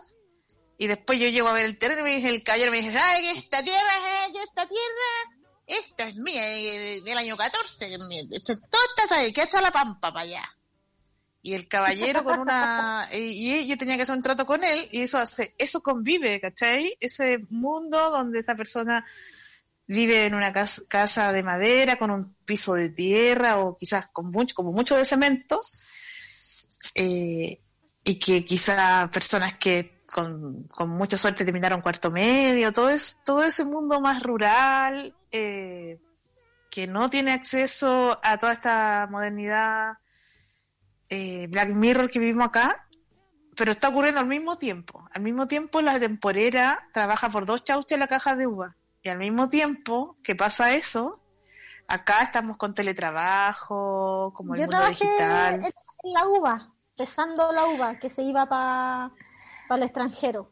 Y después yo llego a ver el terreno y me dice el caballero, me dice, ay, que esta tierra, ay, que esta tierra, esta es mía, eh, del año 14, que es mía. Esto- Toda esta, que esta es la pampa para allá. y el caballero con una (laughs) y, yo tenía que hacer un trato con él y eso hace eso convive ¿cachai? ese mundo donde esta persona vive en una casa, de madera con un piso de tierra o quizás con mucho como mucho de cemento eh, y que quizás personas que con, con, mucha suerte terminaron cuarto medio todo es todo ese mundo más rural eh, que no tiene acceso a toda esta modernidad eh, Black Mirror que vivimos acá, pero está ocurriendo al mismo tiempo. Al mismo tiempo la temporera trabaja por dos chauches en la caja de uva. Y al mismo tiempo que pasa eso, acá estamos con teletrabajo, como el Yo mundo digital. En, la uva, pesando la uva que se iba para el extranjero.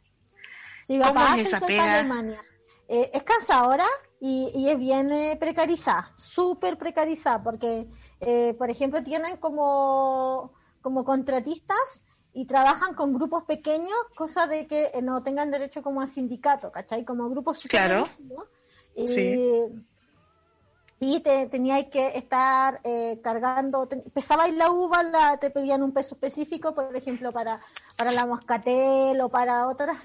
Se iba para Alemania. Eh, es cansadora y, y es bien eh, precarizada, súper precarizada, porque eh, por ejemplo, tienen como, como contratistas y trabajan con grupos pequeños, cosa de que eh, no tengan derecho como a sindicato, ¿cachai? Como grupos claro. Y, y te, teníais que estar eh, cargando, te, pesabais la uva, la, te pedían un peso específico, por ejemplo, para, para la moscatel o para otras,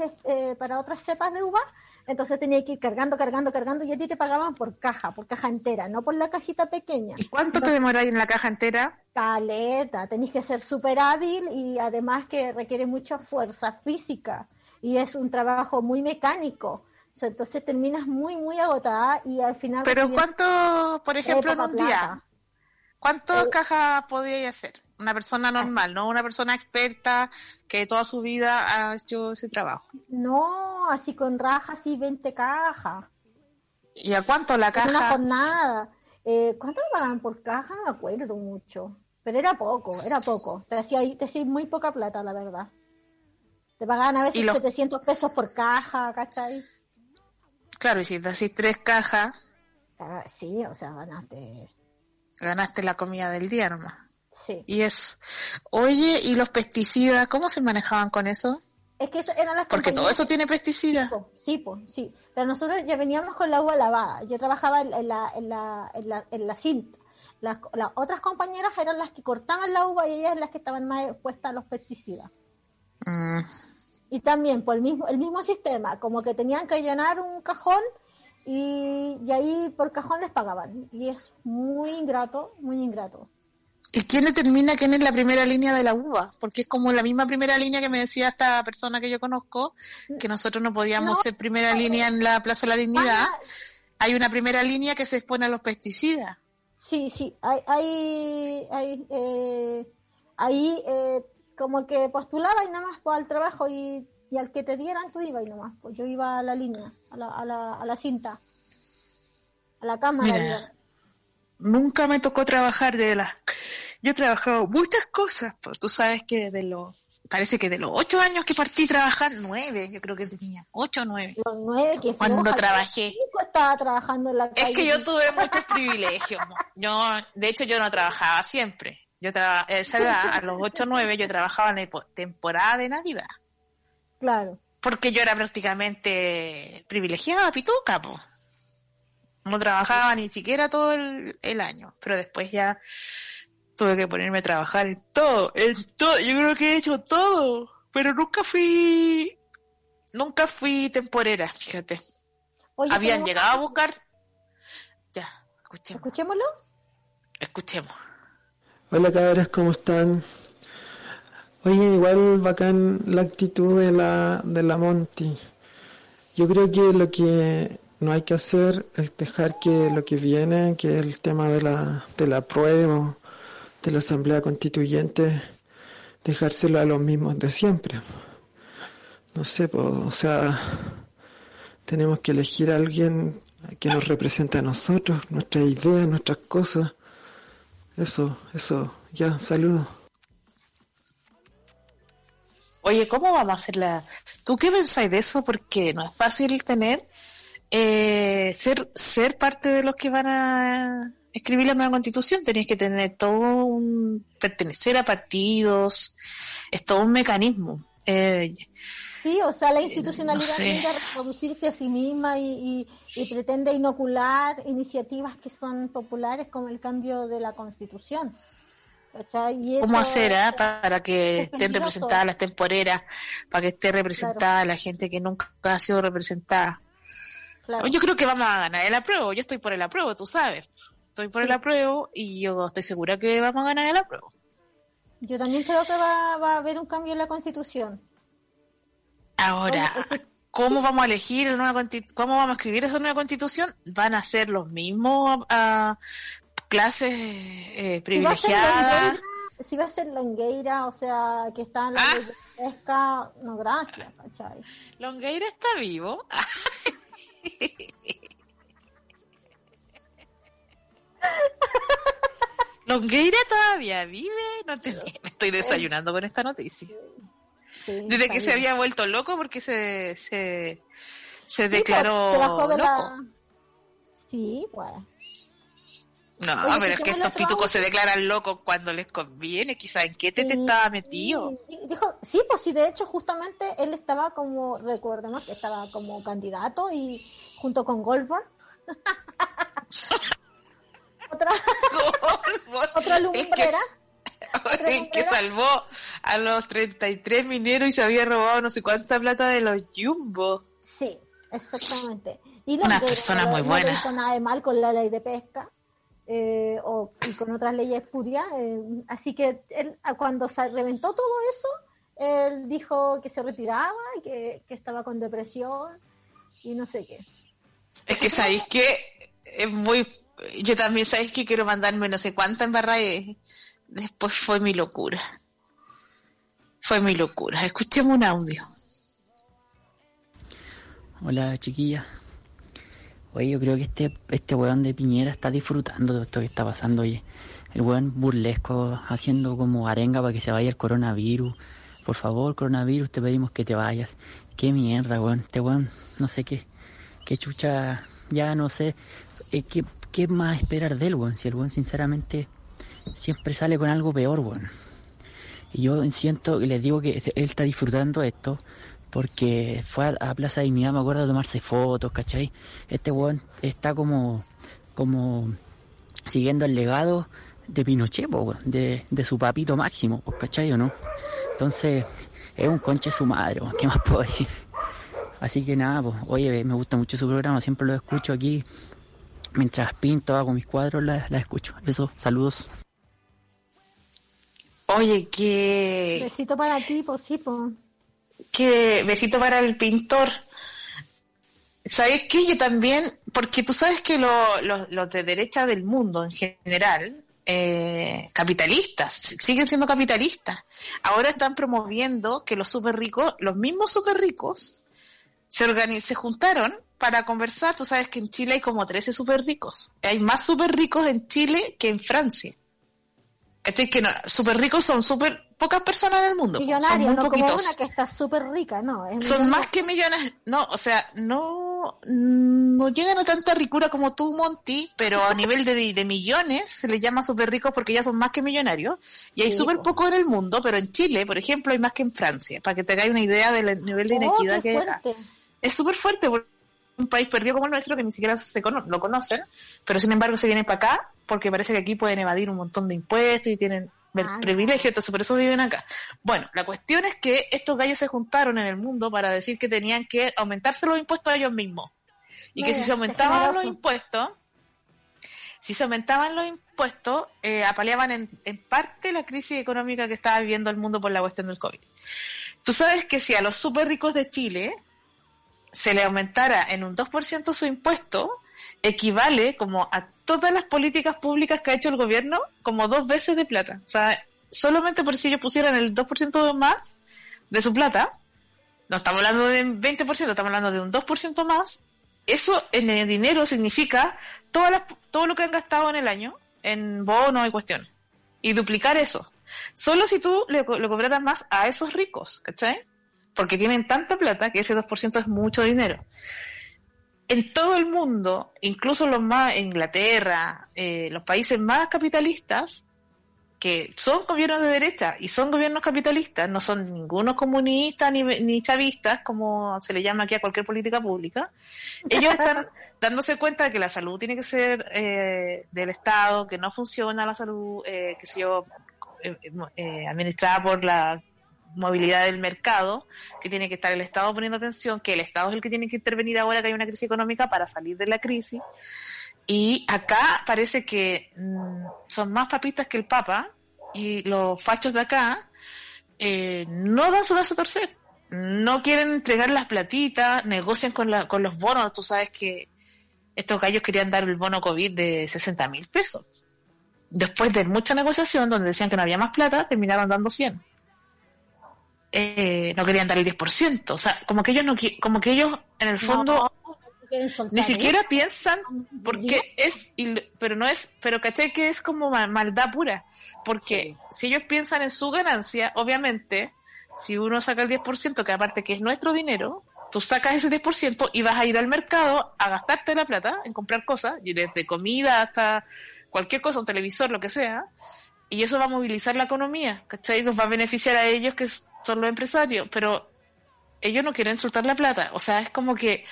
para otras cepas de uva, entonces tenía que ir cargando, cargando, cargando y a ti te pagaban por caja, por caja entera, no por la cajita pequeña. ¿Y cuánto te demoráis en la caja entera? Caleta, tenéis que ser súper hábil y además que requiere mucha fuerza física y es un trabajo muy mecánico. entonces terminas muy, muy agotada y al final... Pero ¿cuánto, por ejemplo, en un día? ¿Cuántas eh, cajas podíais hacer? Una persona normal, no una persona experta que toda su vida ha hecho ese trabajo. No, así con rajas y 20 cajas. ¿Y a cuánto la caja? Una jornada. Eh, ¿Cuánto me pagaban por caja? No me acuerdo mucho. Pero era poco, era poco. Te hacía, te hacía muy poca plata, la verdad. Te pagaban a veces 700 pesos por caja, ¿cachai? Claro, y si te hacís tres cajas... Ah, sí, o sea, ganaste... Ganaste la comida del día nomás. Sí. Y eso. Oye, ¿y los pesticidas, cómo se manejaban con eso? Es que eran las Porque todo eso tiene pesticidas. Sí, pues, sí. Pero nosotros ya veníamos con el agua lavada. Yo trabajaba en, la, en, la, en, la, en la cinta. Las, las, otras compañeras eran las que cortaban la uva y ellas las que estaban más expuestas a los pesticidas. Mm. Y también por el mismo, el mismo sistema, como que tenían que llenar un cajón y, y ahí por cajón les pagaban. Y es muy ingrato, muy ingrato. ¿Y quién determina quién es la primera línea de la uva? Porque es como la misma primera línea que me decía esta persona que yo conozco, que nosotros no podíamos ser primera línea en la Plaza de la Dignidad. Hay una primera línea que se expone a los pesticidas. Sí, sí, hay, hay, hay eh, ahí eh, como que postulaba y nada más pues, al trabajo y, al que te dieran tú ibas y nomás. Pues yo iba a la línea, a la, a la, a la cinta, a la cámara nunca me tocó trabajar de las... Yo he trabajado muchas cosas, pues tú sabes que de los... Parece que de los ocho años que partí a trabajar, nueve, yo creo que tenía, ocho o nueve. Los nueve que Cuando trabajé. estaba trabajando en la calle. Es que yo tuve muchos privilegios. Yo, de hecho, yo no trabajaba siempre. Yo trabajaba, esa edad, a los ocho o nueve, yo trabajaba en temporada de Navidad. Claro. Porque yo era prácticamente privilegiada, pituca, pues no trabajaba ni siquiera todo el, año, pero después ya tuve que ponerme a trabajar en todo, en todo, yo creo que he hecho todo, pero nunca fui, nunca fui temporera, fíjate. Habían llegado a buscar, ya, escuchemos. ¿Escuchémoslo? Escuchemos. Hola cabras, ¿cómo están? Oye, igual bacán la actitud de la, de la Monty. Yo creo que lo que no hay que hacer es dejar que lo que viene, que el tema de la, de la prueba, de la asamblea constituyente, dejárselo a los mismos de siempre. No sé, o sea, tenemos que elegir a alguien que nos represente a nosotros, nuestras ideas, nuestras cosas. Eso, eso, ya, saludos. Oye, ¿cómo vamos a hacer la... ¿Tú qué pensáis de eso? Porque no es fácil tener eh, ser, ser parte de los que van a escribir la nueva constitución, tenéis que tener todo un, pertenecer a partidos, es todo un mecanismo. Eh, sí, o sea, la institucionalidad tiende a reproducirse a sí misma y, pretende inocular iniciativas que son populares como el cambio de la constitución. Y ¿Cómo hacer ah, para que es estén representadas las temporeras, para que esté representada la gente que nunca ha sido representada? Claro. Yo creo que vamos a ganar el apruebo. Yo estoy por el apruebo, tú sabes. Estoy por Sí. el apruebo y yo estoy segura que vamos a ganar el apruebo. Yo también creo que va, va a haber un cambio en la constitución. Ahora, ¿cómo vamos a elegir la nueva constitu- cómo vamos a escribir esa nueva constitución? ¿Van a ser los mismos ah, clases eh, privilegiadas? Si va a ser Longueira, o sea, que está en la Ah. pesca, no, gracias, ¿cachai? Longueira está vivo. (laughs) Longueira todavía vive. No te- me estoy desayunando con esta noticia. Sí, Desde que se había vuelto loco porque se, se, se Sí, declaró pues, se bajó de loco. la... Sí, pues. No, Oye, pero es ¿sí que estos pitucos se declaran locos cuando les conviene. Quizá en qué te, te estaba metido. sí. Dijo, sí, pues sí, de hecho, justamente él estaba como, recordemos que estaba como candidato y junto con Goldberg. (laughs) otra, otra El que, lumbrera. (laughs) el que salvó a los 33 mineros y se había robado no sé cuánta plata de los Jumbo. Sí, exactamente. Y Una persona no- muy no buena. le hizo nada de mal con la ley de pesca eh, o, y con otras leyes espurias. eh, así que él, a- cuando se reventó todo eso, él dijo que se retiraba, y que, que estaba con depresión y no sé qué. Es que sabéis que es muy. Yo también sabéis que quiero mandarme no sé cuánta embarrada y después fue mi locura. Fue mi locura. Escuchemos un audio. Hola chiquilla. Yo creo que este, este weón de Piñera está disfrutando de esto que está pasando, oye. El weón burlesco, haciendo como arenga para que se vaya el coronavirus. Por favor, coronavirus, te pedimos que te vayas. Qué mierda, weón. Este weón, no sé qué, qué chucha, ya no sé. eh, ¿qué, ¿Qué más esperar de él, weón? Si el weón sinceramente siempre sale con algo peor, weón. Y yo siento, les digo que él está disfrutando esto porque fue a, a Plaza Dignidad, me acuerdo, a tomarse fotos, ¿cachai? Este weón está como, como siguiendo el legado de Pinochet, po, de, de su papito máximo, pues, ¿cachai o no? Entonces, es un conche su madre, ¿qué más puedo decir? Así que nada, pues, oye, me gusta mucho su programa, siempre lo escucho aquí, mientras pinto, hago mis cuadros, la, la escucho. Eso, saludos. Oye, que. Besito para ti, pues sí, pues. Que besito para el pintor. ¿Sabes qué? Yo también, porque tú sabes que lo- lo- los de derecha del mundo en general, eh, capitalistas, siguen siendo capitalistas. Ahora están promoviendo que los súper ricos, los mismos súper ricos, se, se juntaron para conversar. Tú sabes que en Chile hay como 13 súper ricos. Hay más súper ricos en Chile que en Francia. ¿Cachai? Que no, ricos son súper pocas personas en el mundo. po, son Millonario, muy no como poquitos una que está súper rica, no. Es son más que millones, no, o sea, no, no llegan a tanta ricura como tú, Monty, pero a nivel de, de millones se les llama súper ricos porque ya son más que millonarios y hay Sí, súper po. poco en el mundo, pero en Chile, por ejemplo, hay más que en Francia, para que te hagáis una idea del nivel de Oh, inequidad que fuerte. Es súper fuerte porque un país perdido como el nuestro que ni siquiera se cono- lo conocen, pero sin embargo se vienen para acá porque parece que aquí pueden evadir un montón de impuestos y tienen ver- Ah, privilegios, entonces por eso viven acá. Bueno, la cuestión es que estos gallos se juntaron en el mundo para decir que tenían que aumentarse los impuestos a ellos mismos. Y que si se aumentaban los impuestos, si se aumentaban los impuestos, eh, apaleaban en, en parte la crisis económica que estaba viviendo el mundo por la cuestión del COVID. Tú sabes que si a los súper ricos de Chile se le aumentara en un 2% su impuesto, equivale como a todas las políticas públicas que ha hecho el gobierno como dos veces de plata. O sea, solamente por si ellos pusieran el 2% más de su plata, no estamos hablando de 20%, estamos hablando de un 2% más, eso en el dinero significa todas las- todo lo que han gastado en el año en bonos y cuestiones. Y duplicar eso. Solo si tú le, le cobraras más a esos ricos, ¿cachai? Porque tienen tanta plata que ese 2% es mucho dinero. En todo el mundo, incluso los más, Inglaterra, eh, los países más capitalistas, que son gobiernos de derecha y son gobiernos capitalistas, no son ningunos comunistas ni, ni chavistas, como se le llama aquí a cualquier política pública, ellos están (laughs) dándose cuenta de que la salud tiene que ser eh, del Estado, que no funciona la salud, eh, que si yo, eh, eh, administrada por la movilidad del mercado, que tiene que estar el Estado poniendo atención, que el Estado es el que tiene que intervenir ahora que hay una crisis económica para salir de la crisis. Y acá parece que mm, son más papistas que el Papa y los fachos de acá eh, no dan su brazo a torcer. No quieren entregar las platitas, negocian con, la, con los bonos. Tú sabes que estos gallos querían dar el bono COVID de 60 mil pesos. Después de mucha negociación, donde decían que no había más plata, terminaron dando 100. Eh, no querían dar el 10%. O sea, como que ellos, no, como que ellos en el fondo ni siquiera piensan porque es pero no es pero caché que es como maldad pura. Porque si ellos piensan en su ganancia obviamente si uno saca el 10% que aparte que es nuestro dinero tú sacas ese 10% y vas a ir al mercado a gastarte la plata en comprar cosas desde comida hasta cualquier cosa un televisor lo que sea y eso va a movilizar la economía ¿cachai? nos va a beneficiar a ellos que son los empresarios pero ellos no quieren soltar la plata o sea es como que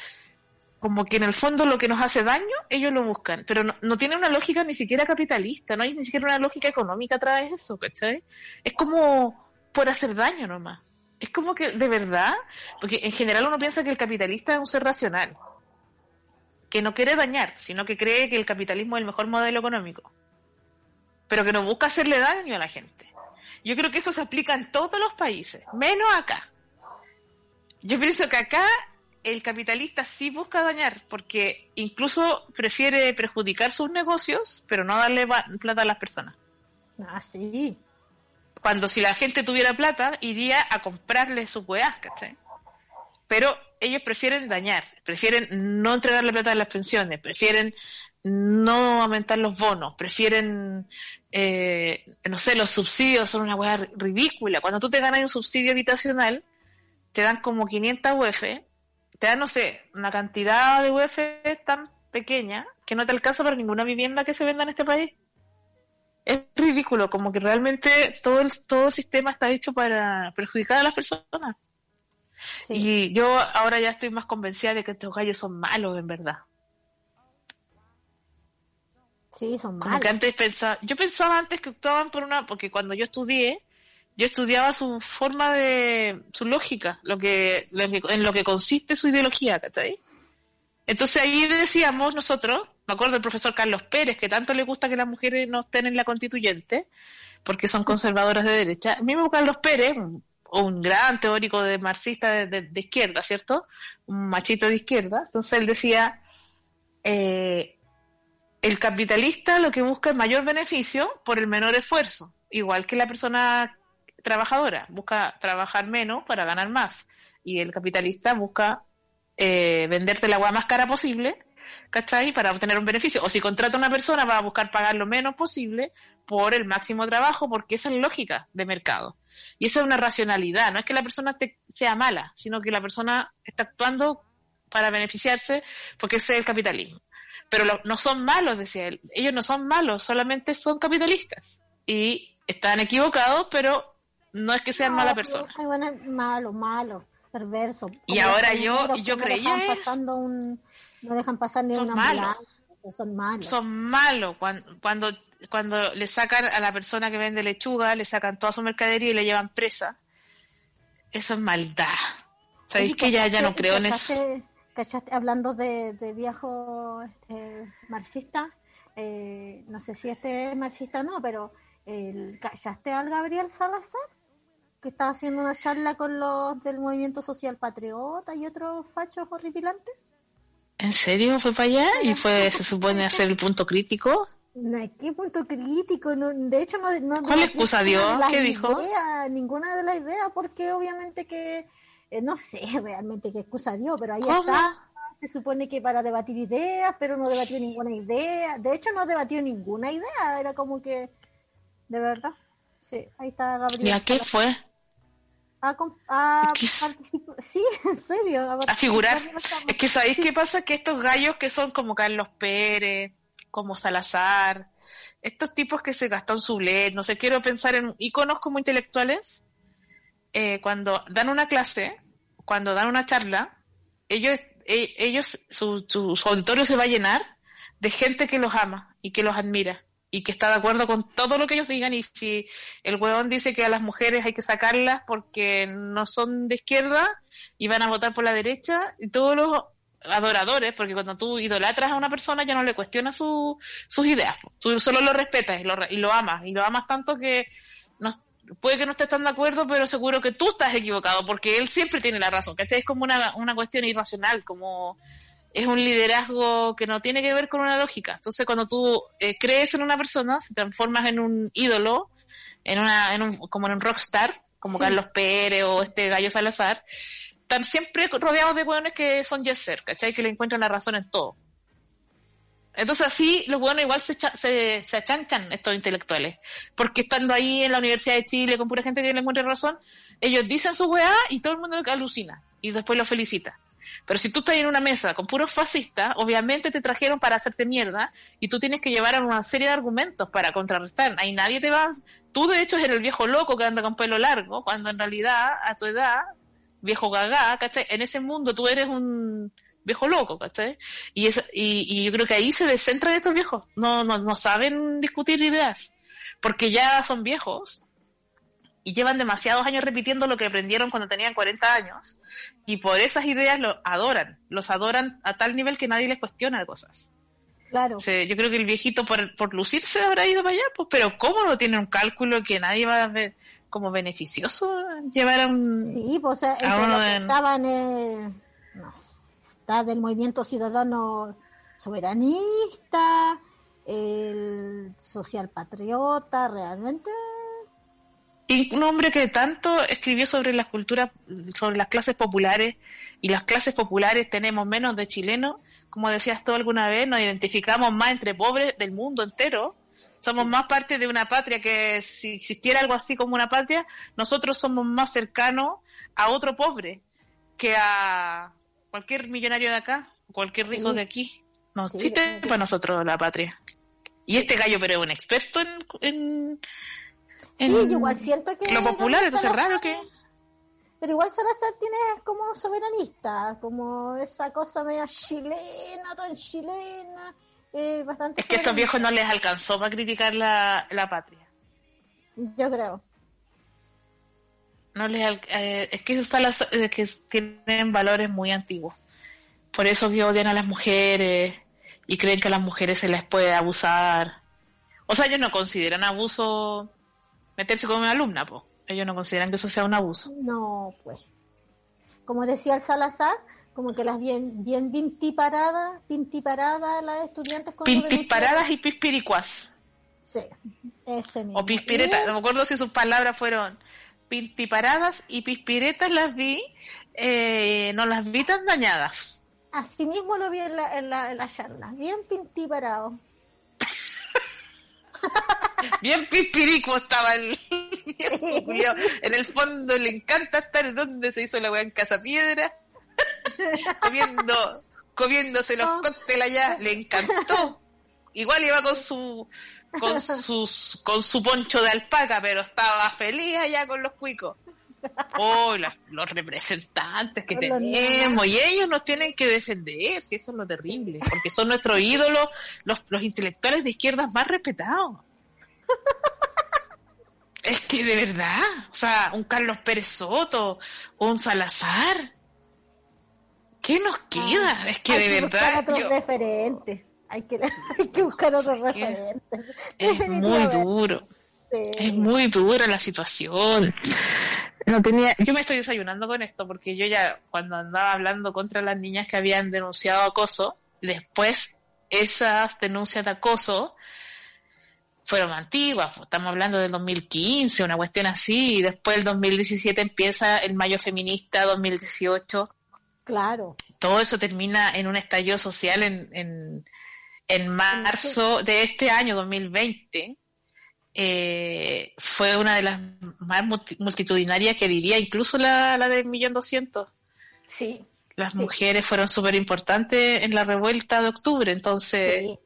como que en el fondo lo que nos hace daño, ellos lo buscan, pero no, tiene una lógica ni siquiera capitalista, no hay ni siquiera una lógica económica atrás de eso, ¿cachai? Es como por hacer daño nomás. Es como que, de verdad, porque en general uno piensa que el capitalista es un ser racional, que no quiere dañar, sino que cree que el capitalismo es el mejor modelo económico, pero que no busca hacerle daño a la gente. Yo creo que eso se aplica en todos los países, menos acá. Yo pienso que acá el capitalista sí busca dañar, porque incluso prefiere perjudicar sus negocios, pero no darle plata a las personas. Ah, sí. Cuando si la gente tuviera plata, iría a comprarle sus weas, ¿cachai? Pero ellos prefieren dañar, prefieren no entregarle plata a las pensiones, prefieren no aumentar los bonos, prefieren, eh, no sé, los subsidios son una wea ridícula. Cuando tú te ganas un subsidio habitacional, te dan como 500 UF te da, no sé, una cantidad de UF tan pequeña que no te alcanza para ninguna vivienda que se venda en este país. Es ridículo, como que realmente todo el, todo el sistema está hecho para perjudicar a las personas. Y yo ahora ya estoy más convencida de que estos gallos son malos, en verdad. Sí, son malos. Como que antes pensaba, yo pensaba antes que actuaban por una, porque cuando yo estudié, yo estudiaba su forma de, su lógica, lo que, en lo que consiste su ideología, ¿cachai? Entonces ahí decíamos nosotros, me acuerdo del profesor Carlos Pérez, que tanto le gusta que las mujeres no estén en la constituyente, porque son conservadoras de derecha. El mismo Carlos Pérez, un, gran teórico de marxista de, izquierda, ¿cierto? Un machito de izquierda. Entonces él decía, eh, el capitalista lo que busca es mayor beneficio por el menor esfuerzo, igual que la persona trabajadora, busca trabajar menos para ganar más. Y el capitalista busca eh, venderte la agua más cara posible, ¿cachai? Para obtener un beneficio. O si contrata a una persona, va a buscar pagar lo menos posible por el máximo trabajo, porque esa es la lógica de mercado. Y esa es una racionalidad. No es que la persona sea mala, sino que la persona está actuando para beneficiarse, porque ese es el capitalismo. Pero no son malos, decía él. Ellos no son malos, solamente son capitalistas. Y están equivocados, pero no es que sean mala persona. malo, malo, perverso. Y ahora yo, yo creía no pasando un, no dejan pasar ni son una malos. son malos. Son malos cuando, cuando cuando le sacan a la persona que vende lechuga, le sacan toda su mercadería y le llevan presa. Eso es maldad. ¿Sabéis que ya, ya no creo en eso? Hablando de, de viejo este, marxista, eh, no sé si este es marxista o no, pero el, ¿callaste al Gabriel Salazar? que estaba haciendo una charla con los del movimiento social patriota y otros fachos horripilantes. ¿En serio fue para allá? ¿Y fue, se supone, hacer el punto crítico? No qué punto crítico, de hecho no... no ¿Cuál excusa dio? ¿Qué dijo? ninguna de las ideas, porque obviamente que, eh, no sé (laughs) realmente qué excusa dio, pero ahí está. Se supone que para debatir ideas, pero no debatió ninguna idea. De hecho no debatió ninguna idea, era como que, de verdad. Sí, ahí está Gabriel. ¿Y a qué fue? A, (laughs) sí, en serio. A, figurar. Es que sabéis qué pasa, que estos gallos que son como Carlos Pérez, como Salazar, estos tipos que se gastan su LED, no sé, quiero pensar en iconos como intelectuales, eh, cuando dan una clase, cuando dan una charla, ellos, e, ellos, su, su auditorio se va a llenar de gente que los ama y que los admira y que está de acuerdo con todo lo que ellos digan. Y si el huevón dice que a las mujeres hay que sacarlas porque no son de izquierda y van a votar por la derecha y todos los adoradores, porque cuando tú idolatras a una persona ya no le cuestionas su, sus ideas, tú solo lo respetas y lo, y lo amas, y lo amas tanto que no, puede que no estés tan de acuerdo, pero seguro que tú estás equivocado, porque él siempre tiene la razón, ¿cachai? Es como una, una cuestión irracional, como es un liderazgo que no tiene que ver con una lógica. Entonces, cuando tú eh, crees en una persona, se transformas en un ídolo, en una, en un, como en un rockstar, como Carlos Pérez o este Gallo Salazar, están siempre rodeados de hueones que son yeser, ¿cachai? Que le encuentran la razón en todo. Entonces así los hueones igual se, se, se, achanchan estos intelectuales. Porque estando ahí en la Universidad de Chile con pura gente que le encuentra razón, ellos dicen su weá y todo el mundo alucina. Y después lo felicita. Pero si tú estás en una mesa con puros fascistas, obviamente te trajeron para hacerte mierda y tú tienes que llevar una serie de argumentos para contrarrestar. Ahí nadie te va... Tú de hecho eres el viejo loco que anda con pelo largo, cuando en realidad a tu edad viejo gagá, ¿cachai? En ese mundo tú eres un viejo loco, ¿cachai? Y, es, y, yo creo que ahí se descentra de estos viejos. No, no, no saben discutir ideas, porque ya son viejos y llevan demasiados años repitiendo lo que aprendieron cuando tenían 40 años. Y por esas ideas lo adoran, los adoran a tal nivel que nadie les cuestiona cosas. Claro. yo creo que el viejito por, por lucirse habrá ido para allá, pues, pero ¿cómo no tiene un cálculo que nadie va a ver? como beneficioso llevar a un... Sí, pues o estaban, eh, no, está del movimiento ciudadano soberanista, el social patriota, realmente... Y un hombre que tanto escribió sobre las culturas, sobre las clases populares, y las clases populares tenemos menos de chilenos, como decías tú alguna vez, nos identificamos más entre pobres del mundo entero, somos más parte de una patria que si existiera algo así como una patria, nosotros somos más cercanos a otro pobre que a cualquier millonario de acá, cualquier rico de aquí. No sí, existe para nosotros la patria. Y este gallo, pero es un experto en, en, igual siento que lo popular, entonces es raro que... Pero igual Salazar tiene como soberanista, como esa cosa media chilena, tan chilena es que a estos viejos no les alcanzó para criticar la, patria. Yo creo. No les eh, es que, es que tienen valores muy antiguos. Por eso que odian a las mujeres y creen que a las mujeres se les puede abusar. O sea, ellos no consideran abuso meterse con una alumna, pues. Ellos no consideran que eso sea un abuso. No, pues. Como decía el Salazar, como que las bien bien pintiparadas, pintiparadas las estudiantes con Pintiparadas y pispiricuas. Sí, ese mismo. O pispiretas, no me acuerdo si sus palabras fueron pintiparadas y pispiretas las vi, eh, no las vi tan dañadas. Así mismo lo vi en la, en la, en la charla, bien pintiparado. (laughs) bien pispirico estaba el (laughs) en el fondo le encanta estar donde se hizo la weá en Casa Piedra (laughs) comiendo, comiéndose los cócteles allá, le encantó. Igual iba con su con sus con su poncho de alpaca, pero estaba feliz allá con los cuicos. Oh, los representantes que tenemos y ellos nos tienen que defender, si eso es lo terrible, porque son nuestros ídolos, los, los intelectuales de izquierdas más respetados. Es que de verdad, o sea, un Carlos Pérez Soto, un Salazar, ¿Qué nos queda? es que de verdad. Otros referentes. Hay que, (laughs) hay que buscar otros referentes. Es muy duro. Es muy dura la situación. No tenía, yo me estoy desayunando con esto porque yo ya cuando andaba hablando contra las niñas que habían denunciado acoso, después esas denuncias de acoso fueron antiguas, pues, estamos hablando del 2015, una cuestión así, y después el 2017 empieza el Mayo Feminista 2018 Claro. Todo eso termina en un estallido social en, en, en marzo de este año 2020. Eh, fue una de las más multitudinarias que diría, incluso la, la del millón doscientos. Sí. Las mujeres fueron súper importantes en la revuelta de octubre, entonces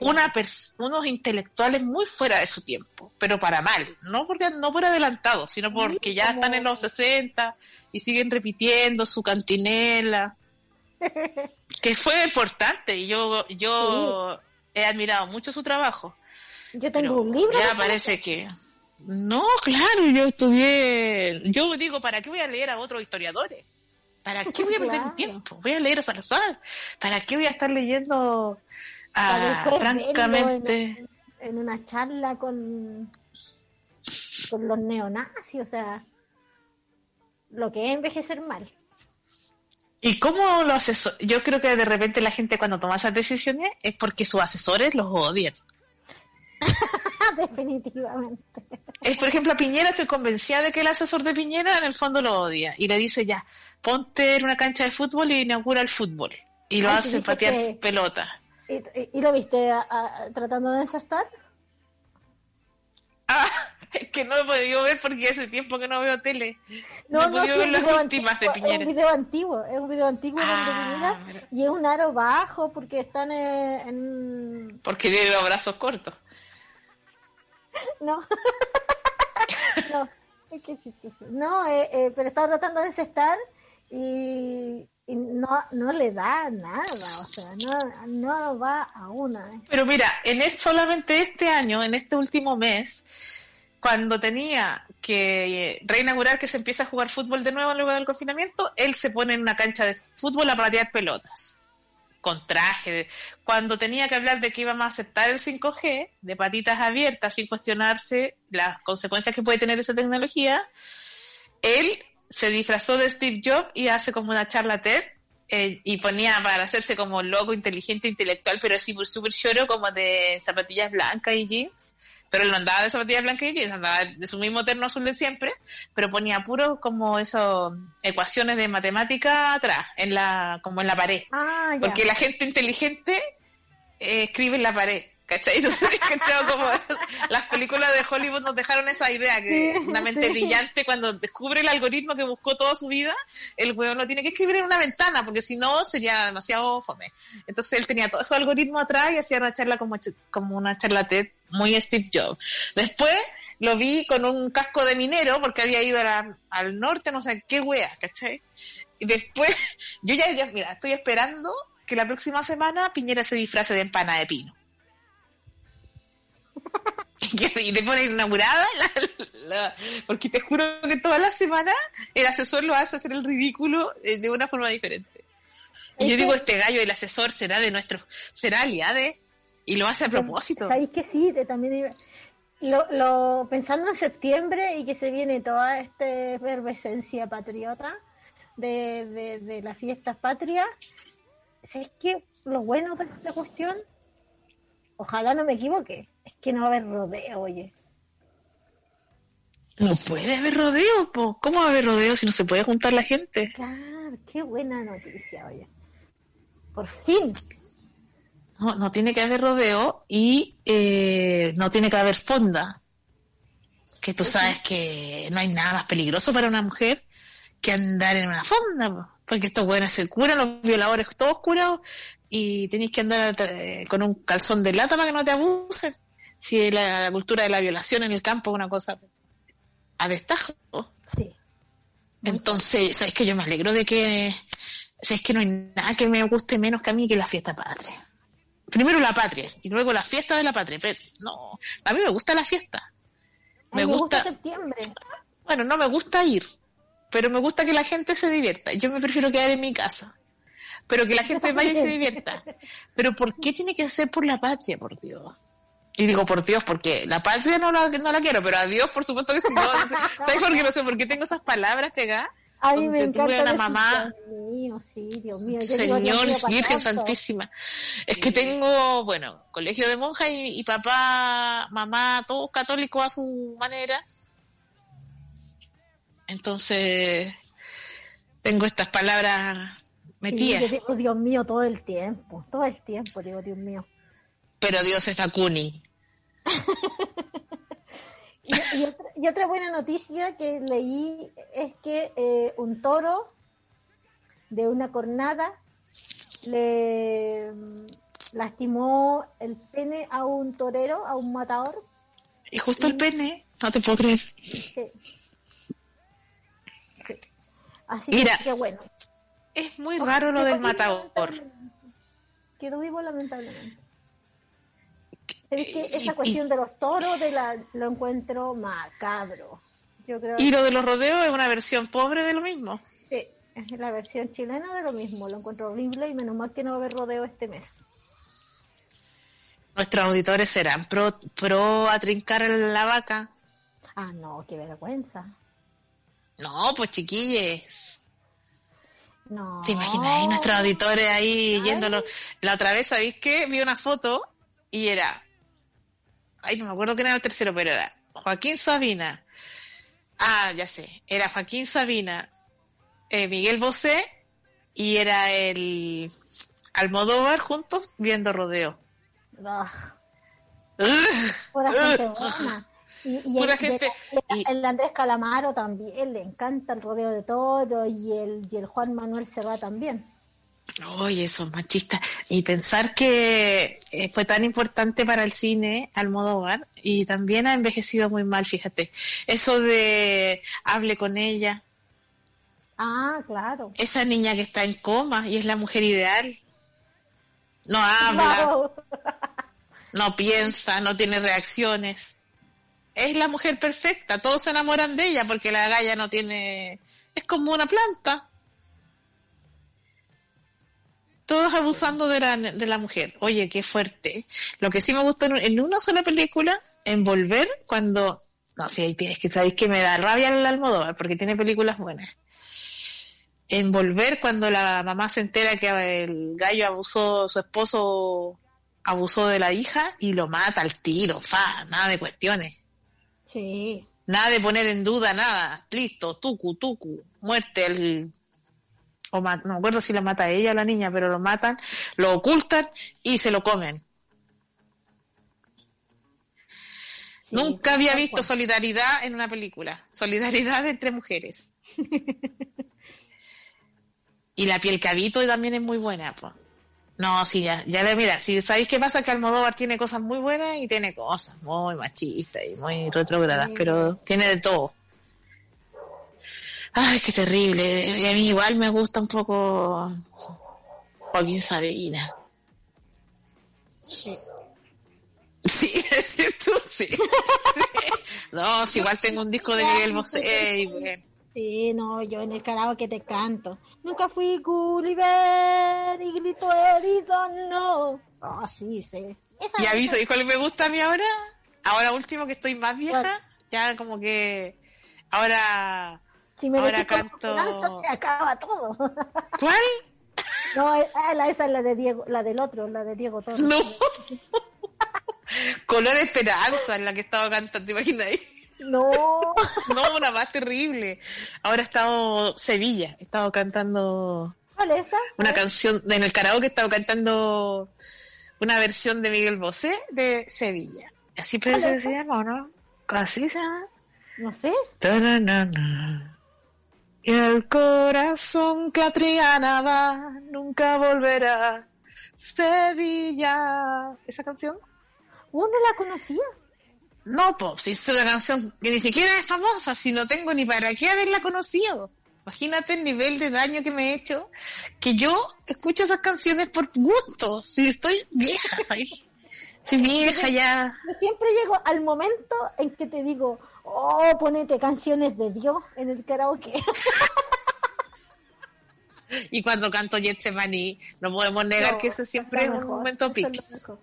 una unos intelectuales muy fuera de su tiempo, pero para mal, no porque no por adelantado, sino porque ya están en los 60 y siguen repitiendo su cantinela, que fue importante y yo yo he admirado mucho su trabajo. Yo tengo un libro. Ya parece que. No, claro, yo estudié. Yo digo, ¿para qué voy a leer a otros historiadores? ¿Para qué voy a perder mi (laughs) Claro. tiempo? Voy a leer a Salazar. ¿Para qué voy a estar leyendo a, francamente? en, en una charla con, con los neonazis, o sea, lo que es envejecer mal. ¿Y cómo los asesores? Yo creo que de repente la gente cuando toma esas decisiones es porque sus asesores los odian. (laughs) Definitivamente. Es, por ejemplo, a Piñera estoy convencida de que el asesor de Piñera en el fondo lo odia y le dice ya, ponte en una cancha de fútbol y inaugura el fútbol. Y lo Ay, hace patear que- pelota. ¿Y, y- lo viste a- a- tratando de desestar? Es que no he podido ver porque hace tiempo que no veo tele. No, he podido sí, ver es las un video últimas de antiguo, Es Piñera. un video antiguo, es un video antiguo de Ah, Piñera y es un aro bajo porque están eh, en... Porque tiene los brazos cortos. (laughs) No. (laughs) no, es que chistoso. No, eh, eh, pero está tratando de desestar y, y no, no le da nada, o sea, no, no va a una. Pero mira, en es, solamente este año, en este último mes, cuando tenía que reinaugurar que se empieza a jugar fútbol de nuevo luego del confinamiento, él se pone en una cancha de fútbol a patear pelotas. Con traje. Cuando tenía que hablar de que íbamos a aceptar el 5G, de patitas abiertas, sin cuestionarse las consecuencias que puede tener esa tecnología, él se disfrazó de Steve Jobs y hace como una charla TED eh, y ponía para hacerse como loco, inteligente, intelectual, pero así súper choro, como de zapatillas blancas y jeans. Pero él no andaba de zapatillas blancas y jeans, andaba de su mismo terno azul de siempre, pero ponía puro como eso, ecuaciones de matemática atrás, en la, como en la pared. Ah, ya. Porque la gente inteligente eh, escribe en la pared. ¿Cachai? No sé, (laughs) ¿cachai? Como las películas de Hollywood nos dejaron esa idea, que Sí, una mente sí. brillante cuando descubre el algoritmo que buscó toda su vida, el huevo lo tiene que escribir en una ventana, porque si no sería demasiado fome. Entonces él tenía todo su algoritmo atrás y hacía una charla como, como una charla TED muy Steve Jobs. Después lo vi con un casco de minero porque había ido la- al norte, no sé qué wea, ¿cachai? Y después, (laughs) yo ya, ya, mira, estoy esperando que la próxima semana Piñera se disfrace de empana de pino. (laughs) y te pone inaugurada, la- la- porque te juro que toda la semana el asesor lo hace hacer el ridículo eh, de una forma diferente. Y yo Este- digo, este gallo, el asesor, será de nuestro, será aliade, y lo hace a propósito. ¿Sabéis que sí? Te- también lo, lo, pensando en septiembre y que se viene toda esta efervescencia patriota de, de, de las fiestas patrias, ¿sabéis que lo bueno de esta cuestión? Ojalá no me equivoque, es que no va a haber rodeo, oye. No puede haber rodeo, po. ¿cómo va a haber rodeo si no se puede juntar la gente? Claro, qué buena noticia, oye. Por fin. No, no tiene que haber rodeo y eh, no tiene que haber fonda. Que tú sabes que no hay nada más peligroso para una mujer que andar en una fonda, po. porque estos buenos se curan, los violadores todos curados, y tenéis que andar eh, con un calzón de lata para que no te abusen. Si la, la cultura de la violación en el campo es una cosa a destajo. Sí. Entonces, ¿sabes que Yo me alegro de que. ¿Sabes que No hay nada que me guste menos que a mí que la fiesta patria. Primero la patria y luego la fiesta de la patria. Pero no, a mí me gusta la fiesta. Me mí me gusta. gusta septiembre. Bueno, no me gusta ir, pero me gusta que la gente se divierta. Yo me prefiero quedar en mi casa. Pero que la gente vaya y se divierta. Pero ¿por qué tiene que ser por la patria, por Dios? Y digo por Dios, porque la patria no la, no la quiero, pero a Dios, por supuesto que sí. No, (laughs) ¿Sabes por qué? No sé por qué tengo esas palabras pegadas. A mí me tuve una mamá, mío, sí, Dios mío. Yo digo, Dios Señor mío, pa' Virgen. Santísima. Es que tengo, bueno, colegio de monjas y, y papá, mamá, todos católicos a su manera. Entonces, tengo estas palabras Sí, metidas. yo digo, Dios mío, todo el tiempo. Todo el tiempo, digo, Dios mío. Pero Dios es Facuni. (laughs) Y, y otra, y otra buena noticia que leí es que eh, un toro de una cornada le mm, lastimó el pene a un torero, a un matador. Y justo el pene, no te puedo creer. Sí. Sí. Así Mira. que, qué bueno. Es muy raro lo del matador. Quedó vivo lamentablemente. Es que esa Y- cuestión de los toros de la, lo encuentro macabro. Yo creo Y lo de los rodeos es una versión pobre de lo mismo. que es la versión chilena de lo mismo. Lo encuentro horrible y menos mal que no va a haber rodeo este mes. Nuestros auditores serán pro, pro a trincar la vaca. Ah, no, qué vergüenza. No, pues chiquilles. No. ¿Te imaginas nuestros auditores ahí Ay. yéndolo? La otra vez, ¿sabéis qué? Vi una foto y era. Ay, no me acuerdo quién era el tercero, pero era Joaquín Sabina. Ah, ya sé. Era Joaquín Sabina, eh, Miguel Bosé y era el Almodóvar juntos viendo rodeo. Ah, (laughs) pura gente buena. Y, y Pura el, gente- el Andrés Calamaro también le encanta el rodeo de todo y el, y el Juan Manuel Serra también. Oye, esos machistas. Y pensar que eh, fue tan importante para el cine Almodóvar y también ha envejecido muy mal, fíjate. Eso de hable con ella, Ah, claro. esa niña que está en coma y es la mujer ideal. No habla, Wow. no piensa, no tiene reacciones. Es la mujer perfecta, todos se enamoran de ella porque la galla no tiene... Es como una planta. Todos abusando de la, de la mujer. Oye, qué fuerte. Lo que sí me gustó en, en una sola película, en Volver, cuando... No, sí, ahí tienes que sabéis que me da rabia el Almodóvar porque tiene películas buenas. En Volver, cuando la mamá se entera que el gallo abusó, su esposo abusó de la hija y lo mata al tiro, fa, nada de cuestiones. Sí. Nada de poner en duda nada. Listo, tucu, tucu, muerte. El, o no me acuerdo si la mata ella o la niña, pero lo matan, lo ocultan y se lo comen. sí, Nunca había visto cual. solidaridad en una película. Solidaridad entre mujeres. (laughs) y la piel cabito también es muy buena, pues. No, sí, ya, ya le mira, si sabéis qué pasa, que Almodóvar tiene cosas muy buenas y tiene cosas muy machistas y muy retrógradas, pero tiene de todo. Ay, qué terrible. Y a mí igual me gusta un poco Joaquín Sabina. Sí. Sí, (laughs) es cierto, sí. (laughs) Sí. No, si igual tengo un disco de Miguel Bosé y bueno. Sí, no, yo en el karaoke te canto. Nunca fui Gulliver y grito herido, no. Ah, sí, sí. Esa Y aviso, ¿y cuál me gusta a mí ahora? Ahora último que estoy más vieja, ya como que ahora si me ahora canto- se acaba todo. (laughs) ¿Cuál? no, eh, la, esa es la de Diego, la del otro, la de Diego Torres. No. (laughs) Color Esperanza, en la que estaba cantando, ¿te imaginas ahí? No. (laughs) No, una más terrible. Ahora he estado Sevilla, he estado cantando ¿Cuál es esa? una canción, en el karaoke he estado cantando una versión de Miguel Bosé de Sevilla. Así ¿Cuál parece que se llama, ¿o no? Así se llama. No sé. Tananana. Y el corazón que a Triana va nunca volverá. Sevilla. ¿Esa canción? Uno la conocía. No, pues, si es una canción que ni siquiera es famosa, si no tengo ni para qué haberla conocido. Imagínate el nivel de daño que me he hecho, que yo escucho esas canciones por gusto, si estoy vieja, ¿sabes? Soy vieja ya. Yo siempre llego al momento en que te digo, oh, ponete canciones de Dios en el karaoke. Y cuando canto Getsemani, no podemos negar No, que eso siempre es un mejor, momento pic.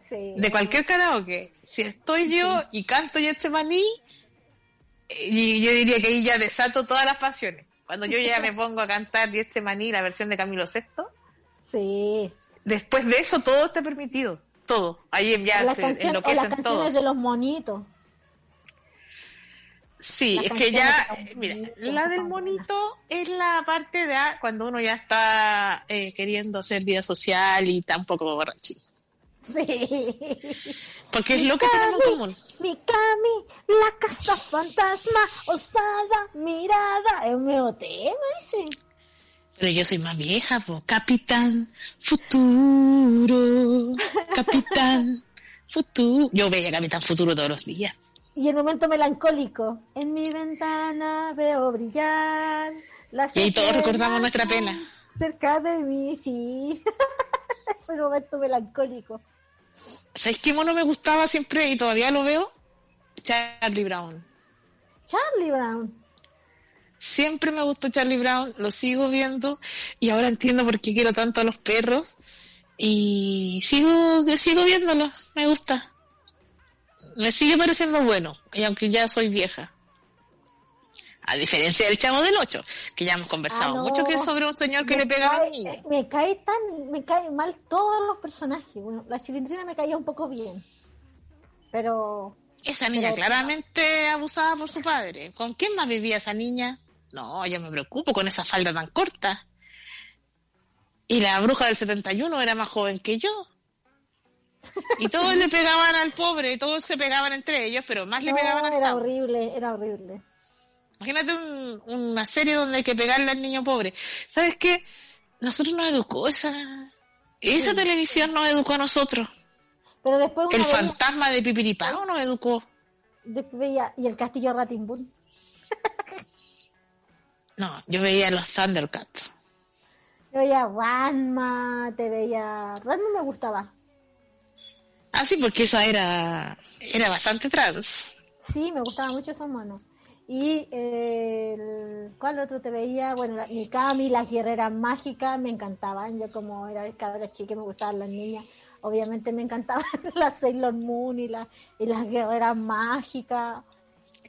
sí. De cualquier karaoke. Si estoy yo y canto Getsemani, y yo diría que ahí ya desato todas las pasiones. Cuando yo ya me (laughs) pongo a cantar Getsemani, la versión de Camilo VI, Sí. después de eso todo está permitido. Todo. Ahí ya o las, se las canciones de los monitos. Sí, es que ya, los mira, la del monito es la parte de ah, cuando uno ya está eh, queriendo hacer vida social y está un poco borrachín. Sí. Porque es lo que tenemos en común. Mi Cami, la casa fantasma, osada, mirada. Es un nuevo tema ese. Pero yo soy más vieja, po. Capitán Futuro. (laughs) Capitán Futuro. Yo veía Capitán Futuro todos los días. Y el momento melancólico. En mi ventana veo brillar. Las Y todos recordamos nuestra pena. Cerca de mí, sí. (laughs) Ese momento melancólico. ¿Sabéis qué mono me gustaba siempre y todavía lo veo? Charlie Brown. Charlie Brown. Siempre me gustó Charlie Brown, lo sigo viendo y ahora entiendo por qué quiero tanto a los perros y sigo sigo viéndolo, me gusta. Me sigue pareciendo bueno, y aunque ya soy vieja. A diferencia del Chavo del Ocho, que ya hemos conversado Ah, no. mucho que es sobre un señor que Me le pega a eh, Me cae tan, me cae mal todos los personajes. Bueno, la chilindrina me caía un poco bien. Pero Esa niña Pero- claramente abusada por su padre. ¿Con quién más vivía esa niña? No, yo me preocupo con esa falda tan corta. Y la bruja del 71 era más joven que yo. Y todos le pegaban al pobre, todos se pegaban entre ellos, pero más le no, pegaban al era chavo. horrible, era horrible. Imagínate un- una serie donde hay que pegarle al niño pobre. ¿Sabes qué? Nosotros nos educó esa... Esa televisión nos educó a nosotros. Pero después El veía, fantasma de Pipiripao nos educó. después veía- y el castillo Ratimbun. (laughs) No, yo veía los Thundercats. Te veía Ranma, te veía... Ranma me gustaba. Ah, sí, porque esa era, era bastante trans. Sí, me gustaban mucho esos monos. Y eh, el, ¿cuál otro te veía? Bueno, la, Mikami, las guerreras mágicas, me encantaban. Yo como era cabra chica me gustaban las niñas. Obviamente me encantaban las (laughs) Sailor Moon y, la, y las guerreras mágicas.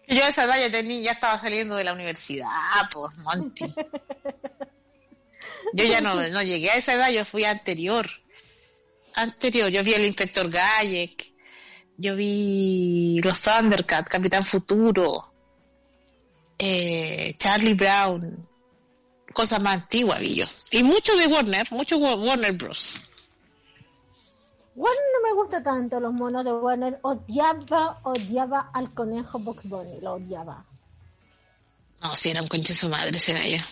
Yo a esa edad ya, tenía, ya estaba saliendo de la universidad, pues, Monty. (laughs) Yo ya no, no llegué a esa edad, yo fui anterior. Anterior, yo vi el inspector Gayek, yo vi los Thundercats, Capitán Futuro, eh, Charlie Brown, cosas más antiguas vi yo. Y mucho de Warner, mucho Wa- Warner Bros. Warner no me gusta tanto los monos de Warner. Odiaba, odiaba al conejo Bugs Bunny, lo odiaba. No, si era un conche su madre ese gallo.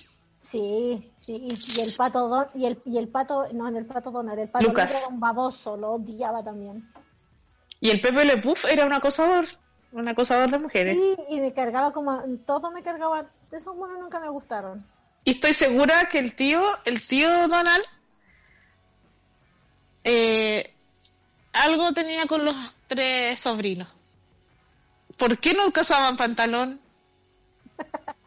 Sí, sí, y el pato Don, y el, y el pato, no, el pato Donald, el pato Lucas. Era un baboso, lo odiaba también. Y el Pepe Le Puff era un acosador, un acosador de mujeres. Sí, y me cargaba como, todo me cargaba, esos monos nunca me gustaron. Y estoy segura que el tío, el tío Donald, eh, algo tenía con los tres sobrinos. ¿Por qué no usaban pantalón? (laughs)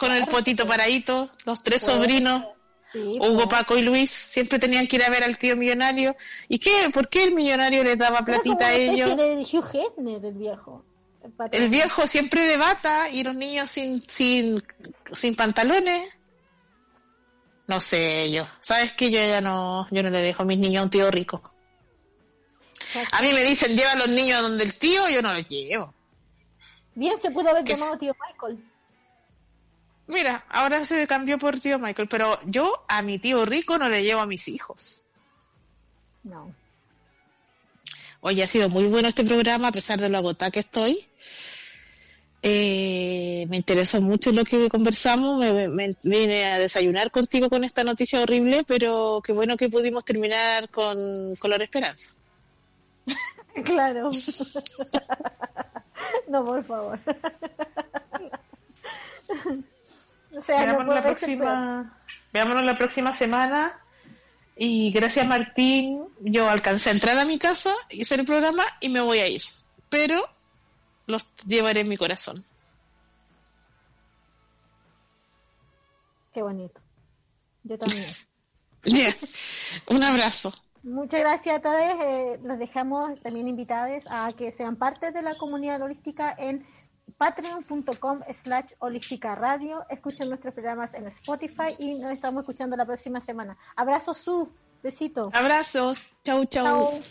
Con el potito paradito, los tres sobrinos, Sí, Hugo, pues. Paco y Luis, siempre tenían que ir a ver al tío millonario. ¿Y qué? ¿Por qué el millonario les daba platita a ellos? de Hugh Hefner, el viejo. El. El viejo siempre de bata y los niños sin, sin, sin pantalones. No sé yo. ¿Sabes que Yo ya no, yo no le dejo a mis niños a un tío rico. A mí me dicen, lleva a los niños a donde el tío, yo no los llevo. Bien se pudo haber Que llamado tío Michael. Mira, ahora se cambió por tío Michael, pero yo a mi tío rico no le llevo a mis hijos. No. Oye, ha sido muy bueno este programa, a pesar de lo agotada que estoy. Eh, me interesó mucho lo que conversamos. Me, me- vine a desayunar contigo con esta noticia horrible, pero qué bueno que pudimos terminar con color esperanza. (laughs) Claro. (laughs) no, por favor. (laughs) o sea, no Veámonos, la ser peor. próxima, veámonos la próxima semana. Y gracias, Martín. Yo alcancé a entrar a mi casa, hice el programa y me voy a ir. Pero los llevaré en mi corazón. Qué bonito. Yo también. (laughs) Ya. Un abrazo. Muchas gracias a todos. eh, los dejamos también invitados a que sean parte de la comunidad holística en patreon.com slash holística radio. Escuchen nuestros programas en Spotify y nos estamos escuchando la próxima semana. Abrazos, su. Besito. Abrazos. Chau, chau.